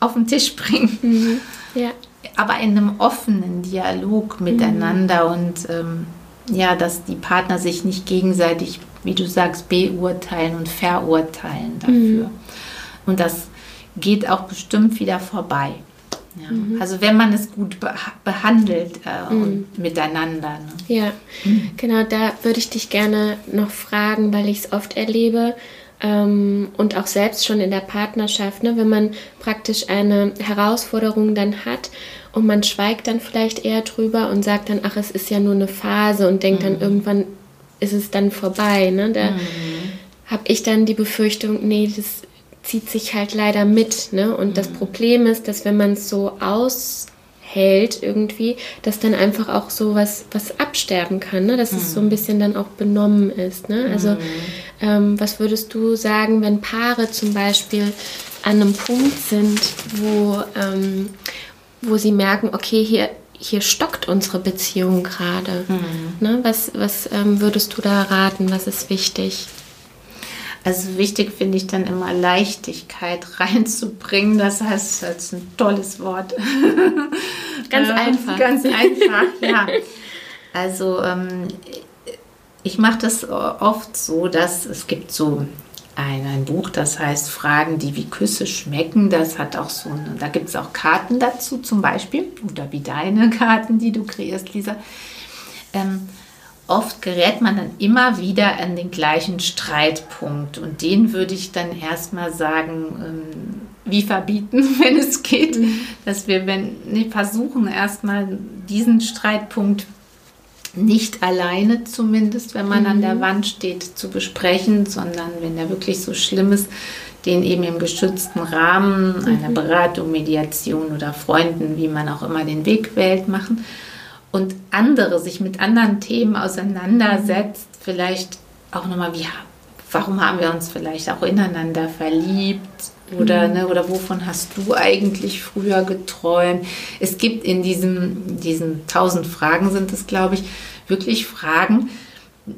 auf den Tisch bringen. Mhm. Ja aber in einem offenen Dialog miteinander mhm. und ähm, ja, dass die Partner sich nicht gegenseitig, wie du sagst, beurteilen und verurteilen dafür. Mhm. Und das geht auch bestimmt wieder vorbei. Ja. Mhm. Also wenn man es gut behandelt äh, und mhm. miteinander. Ne? Ja, mhm. genau, da würde ich dich gerne noch fragen, weil ich es oft erlebe, ähm, und auch selbst schon in der Partnerschaft, ne, wenn man praktisch eine Herausforderung dann hat und man schweigt dann vielleicht eher drüber und sagt dann, ach, es ist ja nur eine Phase und denkt mhm. dann irgendwann ist es dann vorbei. Ne? Da mhm. habe ich dann die Befürchtung, nee, das zieht sich halt leider mit. Ne? Und mhm. das Problem ist, dass wenn man es so aus hält irgendwie, dass dann einfach auch so was, was absterben kann, ne? dass mhm. es so ein mhm. bisschen dann auch benommen ist. Ne? Also mhm. ähm, was würdest du sagen, wenn Paare zum Beispiel an einem Punkt sind, wo, ähm, wo sie merken, okay, hier, hier stockt unsere Beziehung gerade. Mhm. Ne? Was, was ähm, würdest du da raten? Was ist wichtig? Also wichtig finde ich dann immer Leichtigkeit reinzubringen. Das heißt, das ist ein tolles Wort. Ganz ähm, einfach. Ganz einfach, ja. Also ähm, ich mache das oft so, dass es gibt so ein, ein Buch, das heißt Fragen, die wie Küsse schmecken. Das hat auch so eine, da gibt es auch Karten dazu zum Beispiel, oder wie deine Karten, die du kreierst, Lisa. Ähm, oft gerät man dann immer wieder an den gleichen Streitpunkt. Und den würde ich dann erstmal sagen, ähm, wie verbieten, wenn es geht, mhm. dass wir wenn, nee, versuchen erstmal diesen Streitpunkt nicht alleine zumindest, wenn man mhm. an der mhm. Wand steht, zu besprechen, sondern wenn der wirklich so schlimm ist, den eben im geschützten Rahmen einer mhm. Beratung, Mediation oder Freunden, wie man auch immer den Weg wählt, machen und andere sich mit anderen Themen auseinandersetzt, vielleicht auch nochmal, wie, warum haben wir uns vielleicht auch ineinander verliebt oder, mhm. ne, oder wovon hast du eigentlich früher geträumt? Es gibt in diesem, diesen tausend Fragen sind es, glaube ich, wirklich Fragen,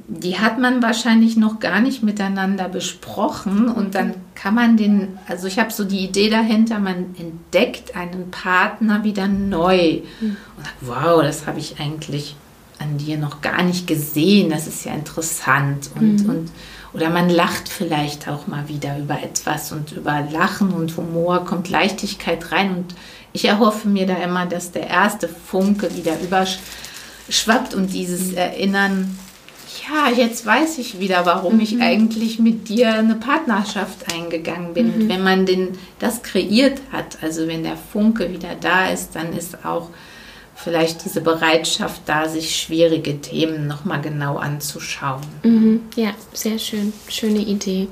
die hat man wahrscheinlich noch gar nicht miteinander besprochen und dann kann man den, also ich habe so die Idee dahinter, man entdeckt einen Partner wieder neu mhm. und sagt, wow, das habe ich eigentlich an dir noch gar nicht gesehen, das ist ja interessant und, mhm. und oder man lacht vielleicht auch mal wieder über etwas und über Lachen und Humor kommt Leichtigkeit rein und ich erhoffe mir da immer, dass der erste Funke wieder überschwappt und dieses mhm. Erinnern ja, jetzt weiß ich wieder, warum mhm. ich eigentlich mit dir eine Partnerschaft eingegangen bin. Mhm. wenn man den, das kreiert hat, also wenn der Funke wieder da ist, dann ist auch vielleicht diese Bereitschaft da, sich schwierige Themen nochmal genau anzuschauen. Mhm. Ja, sehr schön. Schöne Idee.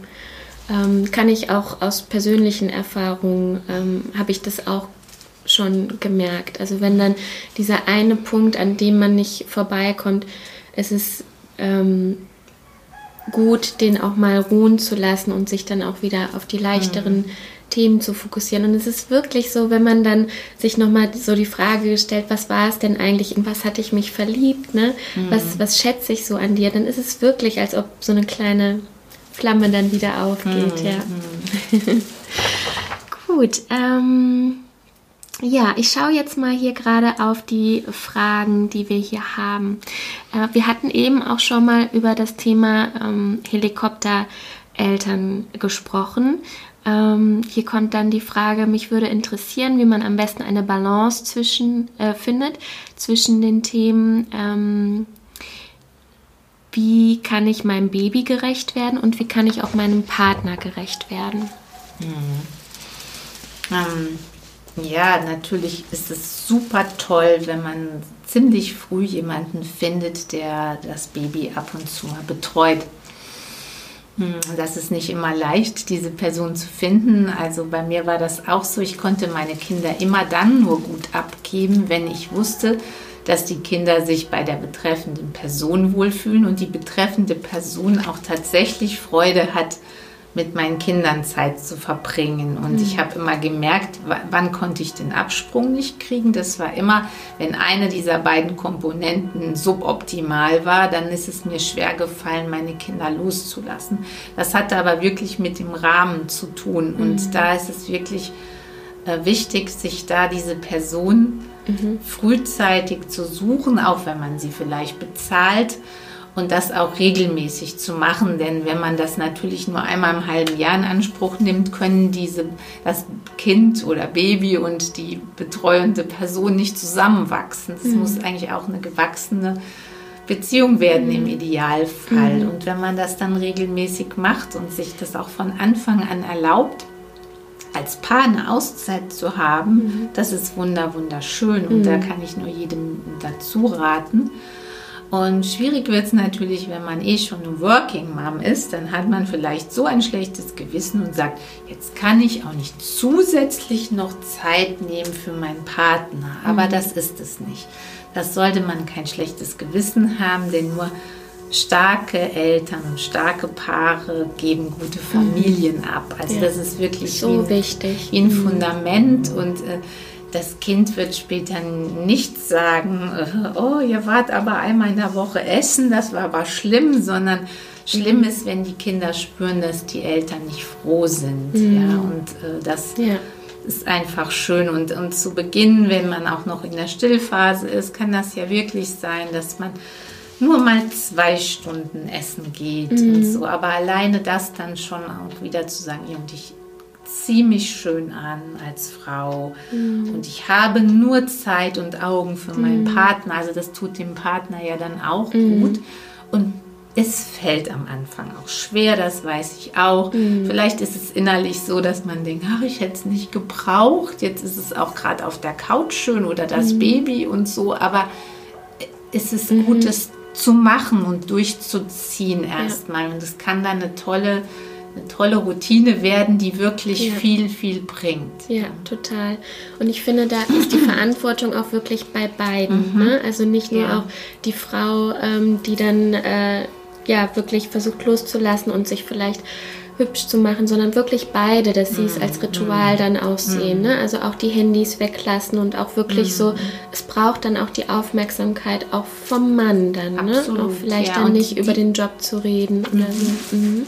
Ähm, kann ich auch aus persönlichen Erfahrungen, ähm, habe ich das auch schon gemerkt. Also wenn dann dieser eine Punkt, an dem man nicht vorbeikommt, es ist ähm, gut, den auch mal ruhen zu lassen und sich dann auch wieder auf die leichteren mhm. Themen zu fokussieren. Und es ist wirklich so, wenn man dann sich nochmal so die Frage stellt, was war es denn eigentlich, in was hatte ich mich verliebt, ne? Mhm. Was, was schätze ich so an dir, dann ist es wirklich, als ob so eine kleine Flamme dann wieder aufgeht, mhm. ja. Gut, ähm, ja, ich schaue jetzt mal hier gerade auf die Fragen, die wir hier haben. Äh, wir hatten eben auch schon mal über das Thema ähm, Helikoptereltern gesprochen. Ähm, hier kommt dann die Frage, mich würde interessieren, wie man am besten eine Balance zwischen, äh, findet zwischen den Themen, ähm, wie kann ich meinem Baby gerecht werden und wie kann ich auch meinem Partner gerecht werden. Mhm. Ähm, ja, natürlich ist es super toll, wenn man ziemlich früh jemanden findet, der das Baby ab und zu mal betreut. Hm, das ist nicht immer leicht, diese Person zu finden. Also bei mir war das auch so. Ich konnte meine Kinder immer dann nur gut abgeben, wenn ich wusste, dass die Kinder sich bei der betreffenden Person wohlfühlen und die betreffende Person auch tatsächlich Freude hat, mit meinen Kindern Zeit zu verbringen. Und mhm. ich habe immer gemerkt, wann konnte ich den Absprung nicht kriegen. Das war immer, wenn eine dieser beiden Komponenten suboptimal war, dann ist es mir schwer gefallen, meine Kinder loszulassen. Das hatte aber wirklich mit dem Rahmen zu tun. Und mhm. da ist es wirklich äh, wichtig, sich da diese Person mhm. frühzeitig zu suchen, auch wenn man sie vielleicht bezahlt und das auch regelmäßig zu machen. Denn wenn man das natürlich nur einmal im halben Jahr in Anspruch nimmt, können diese, das Kind oder Baby und die betreuende Person nicht zusammenwachsen. Es mhm. muss eigentlich auch eine gewachsene Beziehung werden mhm. im Idealfall. Mhm. Und wenn man das dann regelmäßig macht und sich das auch von Anfang an erlaubt, als Paar eine Auszeit zu haben, mhm. das ist wunder wunderschön und da mhm. kann ich nur jedem dazu raten. Und schwierig wird es natürlich, wenn man eh schon eine Working Mom ist, dann hat man vielleicht so ein schlechtes Gewissen und sagt, jetzt kann ich auch nicht zusätzlich noch Zeit nehmen für meinen Partner. Aber mhm. das ist es nicht. Das sollte man kein schlechtes Gewissen haben, denn nur starke Eltern und starke Paare geben gute Familien mhm. ab. Also ja. das ist wirklich so ein, wichtig. Wie ein mhm. Fundament und äh, das Kind wird später nicht sagen, äh, oh, ihr wart aber einmal in der Woche essen, das war aber schlimm, sondern schlimm mhm. ist, wenn die Kinder spüren, dass die Eltern nicht froh sind. Mhm. Ja, und äh, das ja. ist einfach schön. Und, und zu Beginn, wenn man auch noch in der Stillphase ist, kann das ja wirklich sein, dass man nur mal zwei Stunden essen geht mhm. und so. Aber alleine das dann schon auch wieder zu sagen, und ich ziehe mich schön an als Frau mhm. und ich habe nur Zeit und Augen für meinen mhm. Partner. Also das tut dem Partner ja dann auch mhm. gut. Und es fällt am Anfang auch schwer, das weiß ich auch. Mhm. Vielleicht ist es innerlich so, dass man denkt, ach, ich hätte es nicht gebraucht. Jetzt ist es auch gerade auf der Couch schön oder das mhm. Baby und so. Aber es ist mhm. gut, es zu machen und durchzuziehen erstmal. Ja. Und es kann dann eine tolle eine tolle Routine werden, die wirklich ja. viel, viel bringt. Ja, total. Und ich finde, da ist die Verantwortung auch wirklich bei beiden. Mhm. Ne? Also nicht nur ja. auch die Frau, ähm, die dann äh, ja wirklich versucht loszulassen und sich vielleicht hübsch zu machen, sondern wirklich beide, dass sie es als mhm. Ritual dann aussehen. Mhm. Ne? Also auch die Handys weglassen und auch wirklich mhm. so, es braucht dann auch die Aufmerksamkeit auch vom Mann dann. Absolut, ne? Auch vielleicht ja, dann nicht über den Job zu reden oder so. Mhm.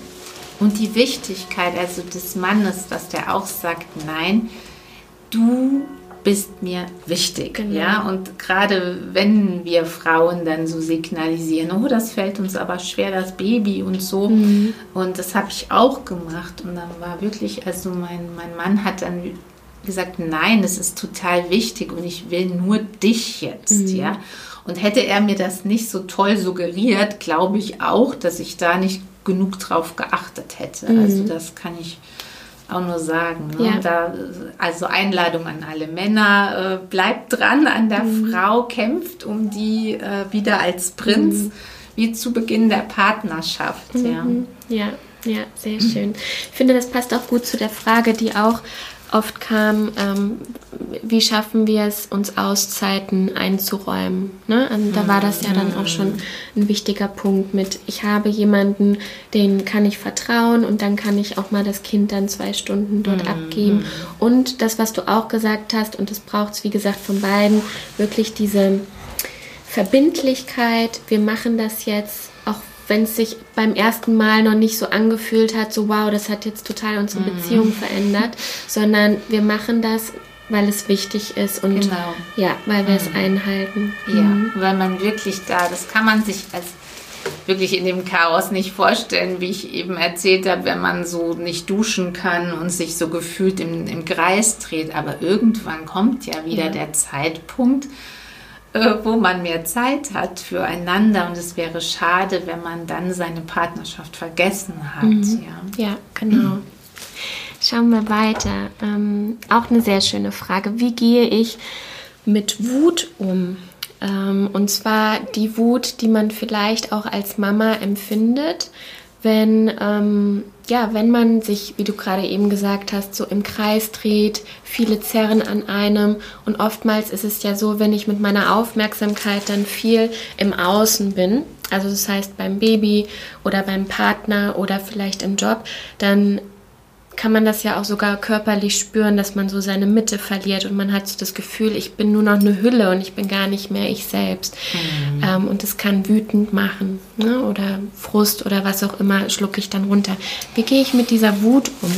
Und die Wichtigkeit also des Mannes, dass der auch sagt, nein, du bist mir wichtig. Genau. Ja, und gerade wenn wir Frauen dann so signalisieren, oh, das fällt uns aber schwer, das Baby und so. Mhm. Und das habe ich auch gemacht. Und dann war wirklich, also mein, mein Mann hat dann gesagt, nein, es ist total wichtig und ich will nur dich jetzt, mhm. ja. Und hätte er mir das nicht so toll suggeriert, glaube ich auch, dass ich da nicht genug drauf geachtet hätte. Mhm. Also das kann ich auch nur sagen. Ne? Ja. Da, also Einladung an alle Männer, äh, bleibt dran an der mhm. Frau, kämpft um die äh, wieder als Prinz, mhm. wie zu Beginn der Partnerschaft. Ja. Mhm. ja, ja, sehr schön. Ich finde, das passt auch gut zu der Frage, die auch oft kam, ähm, wie schaffen wir es, uns Auszeiten einzuräumen. Ne? Und da war das ja dann auch schon ein wichtiger Punkt mit, ich habe jemanden, den kann ich vertrauen und dann kann ich auch mal das Kind dann zwei Stunden dort mhm. abgeben. Und das, was du auch gesagt hast, und das braucht es, wie gesagt, von beiden, wirklich diese Verbindlichkeit, wir machen das jetzt, wenn es sich beim ersten Mal noch nicht so angefühlt hat, so wow, das hat jetzt total unsere mhm. Beziehung verändert, sondern wir machen das, weil es wichtig ist und genau. ja, weil wir mhm. es einhalten. Ja, mhm. weil man wirklich da, das kann man sich als wirklich in dem Chaos nicht vorstellen, wie ich eben erzählt habe, wenn man so nicht duschen kann und sich so gefühlt im, im Kreis dreht. Aber irgendwann kommt ja wieder ja. der Zeitpunkt, äh, wo man mehr Zeit hat füreinander und es wäre schade, wenn man dann seine Partnerschaft vergessen hat. Mhm. Ja. ja, genau. Schauen wir weiter. Ähm, auch eine sehr schöne Frage. Wie gehe ich mit Wut um? Ähm, und zwar die Wut, die man vielleicht auch als Mama empfindet, wenn, ähm, ja, wenn man sich, wie du gerade eben gesagt hast, so im Kreis dreht, viele zerren an einem und oftmals ist es ja so, wenn ich mit meiner Aufmerksamkeit dann viel im Außen bin, also das heißt beim Baby oder beim Partner oder vielleicht im Job, dann kann man das ja auch sogar körperlich spüren, dass man so seine Mitte verliert und man hat so das Gefühl, ich bin nur noch eine Hülle und ich bin gar nicht mehr ich selbst. Mhm. Ähm, und das kann wütend machen ne? oder Frust oder was auch immer schlucke ich dann runter. Wie gehe ich mit dieser Wut um?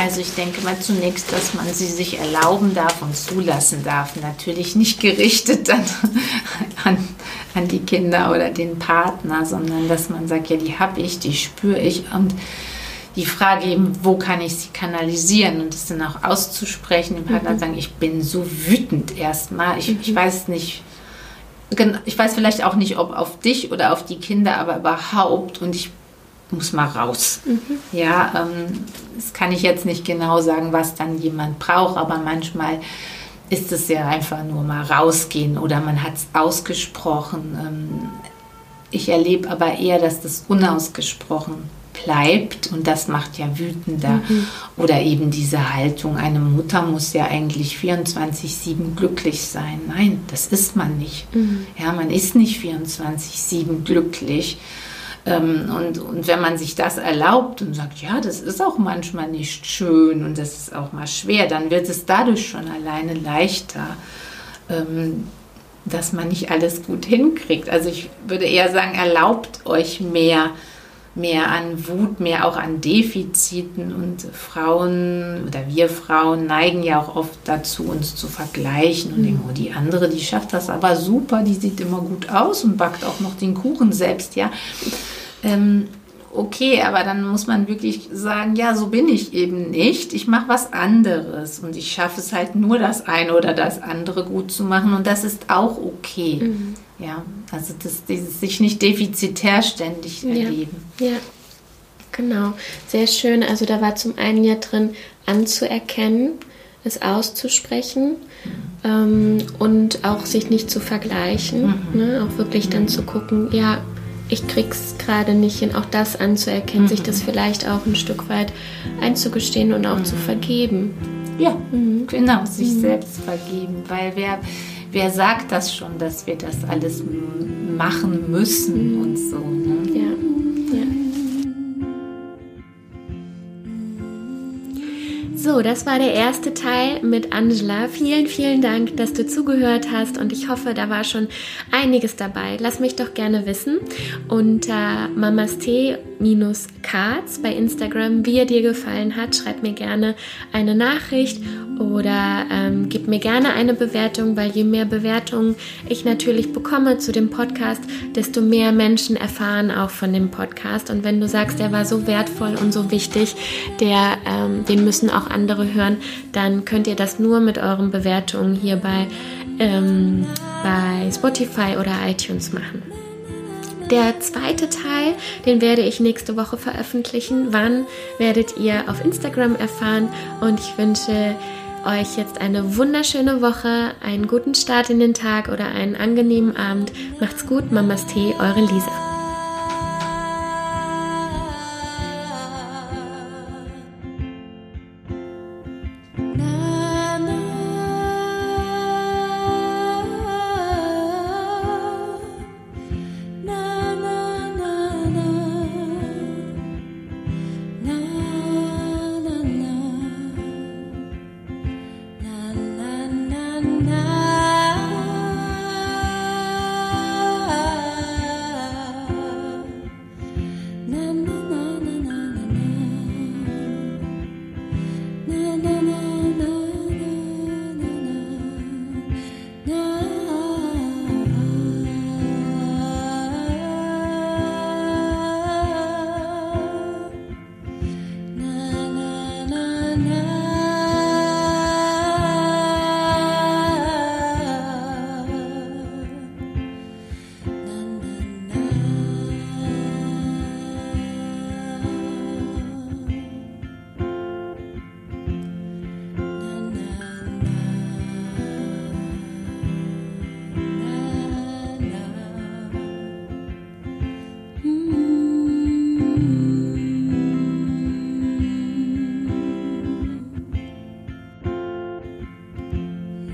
Also ich denke mal zunächst, dass man sie sich erlauben darf und zulassen darf. Natürlich nicht gerichtet dann an, an die Kinder oder den Partner, sondern dass man sagt, ja, die habe ich, die spüre ich und die Frage eben, wo kann ich sie kanalisieren und das dann auch auszusprechen, dem Partner mhm. sagen, ich bin so wütend erstmal. Ich, mhm. ich weiß nicht, ich weiß vielleicht auch nicht, ob auf dich oder auf die Kinder, aber überhaupt und ich muss mal raus. Mhm. Ja, ähm, das kann ich jetzt nicht genau sagen, was dann jemand braucht, aber manchmal ist es ja einfach nur mal rausgehen oder man hat es ausgesprochen. Ähm, ich erlebe aber eher, dass das unausgesprochen bleibt und das macht ja wütender. Mhm. Oder eben diese Haltung, eine Mutter muss ja eigentlich 24-7 glücklich sein. Nein, das ist man nicht. Mhm. Ja, man ist nicht 24-7 glücklich. Ähm, und, und wenn man sich das erlaubt und sagt, ja, das ist auch manchmal nicht schön und das ist auch mal schwer, dann wird es dadurch schon alleine leichter, ähm, dass man nicht alles gut hinkriegt. Also ich würde eher sagen, erlaubt euch mehr mehr an Wut, mehr auch an Defiziten. Und Frauen oder wir Frauen neigen ja auch oft dazu, uns zu vergleichen und denken, oh, die andere, die schafft das aber super, die sieht immer gut aus und backt auch noch den Kuchen selbst, ja. Ähm, okay, aber dann muss man wirklich sagen, ja, so bin ich eben nicht. Ich mache was anderes und ich schaffe es halt nur das eine oder das andere gut zu machen und das ist auch okay. Mhm. Ja, also das, dieses sich nicht defizitär ständig erleben. Ja, genau. Sehr schön. Also da war zum einen ja drin, anzuerkennen, es auszusprechen mhm. ähm, und auch sich nicht zu vergleichen. Mhm. Ne? Auch wirklich dann zu gucken, ja, ich krieg's gerade nicht hin, auch das anzuerkennen, mhm. sich das vielleicht auch ein Stück weit einzugestehen und auch mhm. zu vergeben. Ja, mhm. genau, sich mhm. selbst vergeben, weil wer, wer sagt das schon, dass wir das alles machen müssen und so. Ne? Ja. So, das war der erste Teil mit Angela. Vielen, vielen Dank, dass du zugehört hast und ich hoffe, da war schon einiges dabei. Lass mich doch gerne wissen unter mamaste-karts bei Instagram, wie er dir gefallen hat. Schreib mir gerne eine Nachricht oder ähm, gib mir gerne eine Bewertung, weil je mehr Bewertungen ich natürlich bekomme zu dem Podcast, desto mehr Menschen erfahren auch von dem Podcast. Und wenn du sagst, der war so wertvoll und so wichtig, der, ähm, den müssen auch andere hören, dann könnt ihr das nur mit euren Bewertungen hier bei, ähm, bei Spotify oder iTunes machen. Der zweite Teil, den werde ich nächste Woche veröffentlichen. Wann werdet ihr auf Instagram erfahren? Und ich wünsche euch jetzt eine wunderschöne Woche, einen guten Start in den Tag oder einen angenehmen Abend. Macht's gut, Mamas Tee, eure Lisa.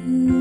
you.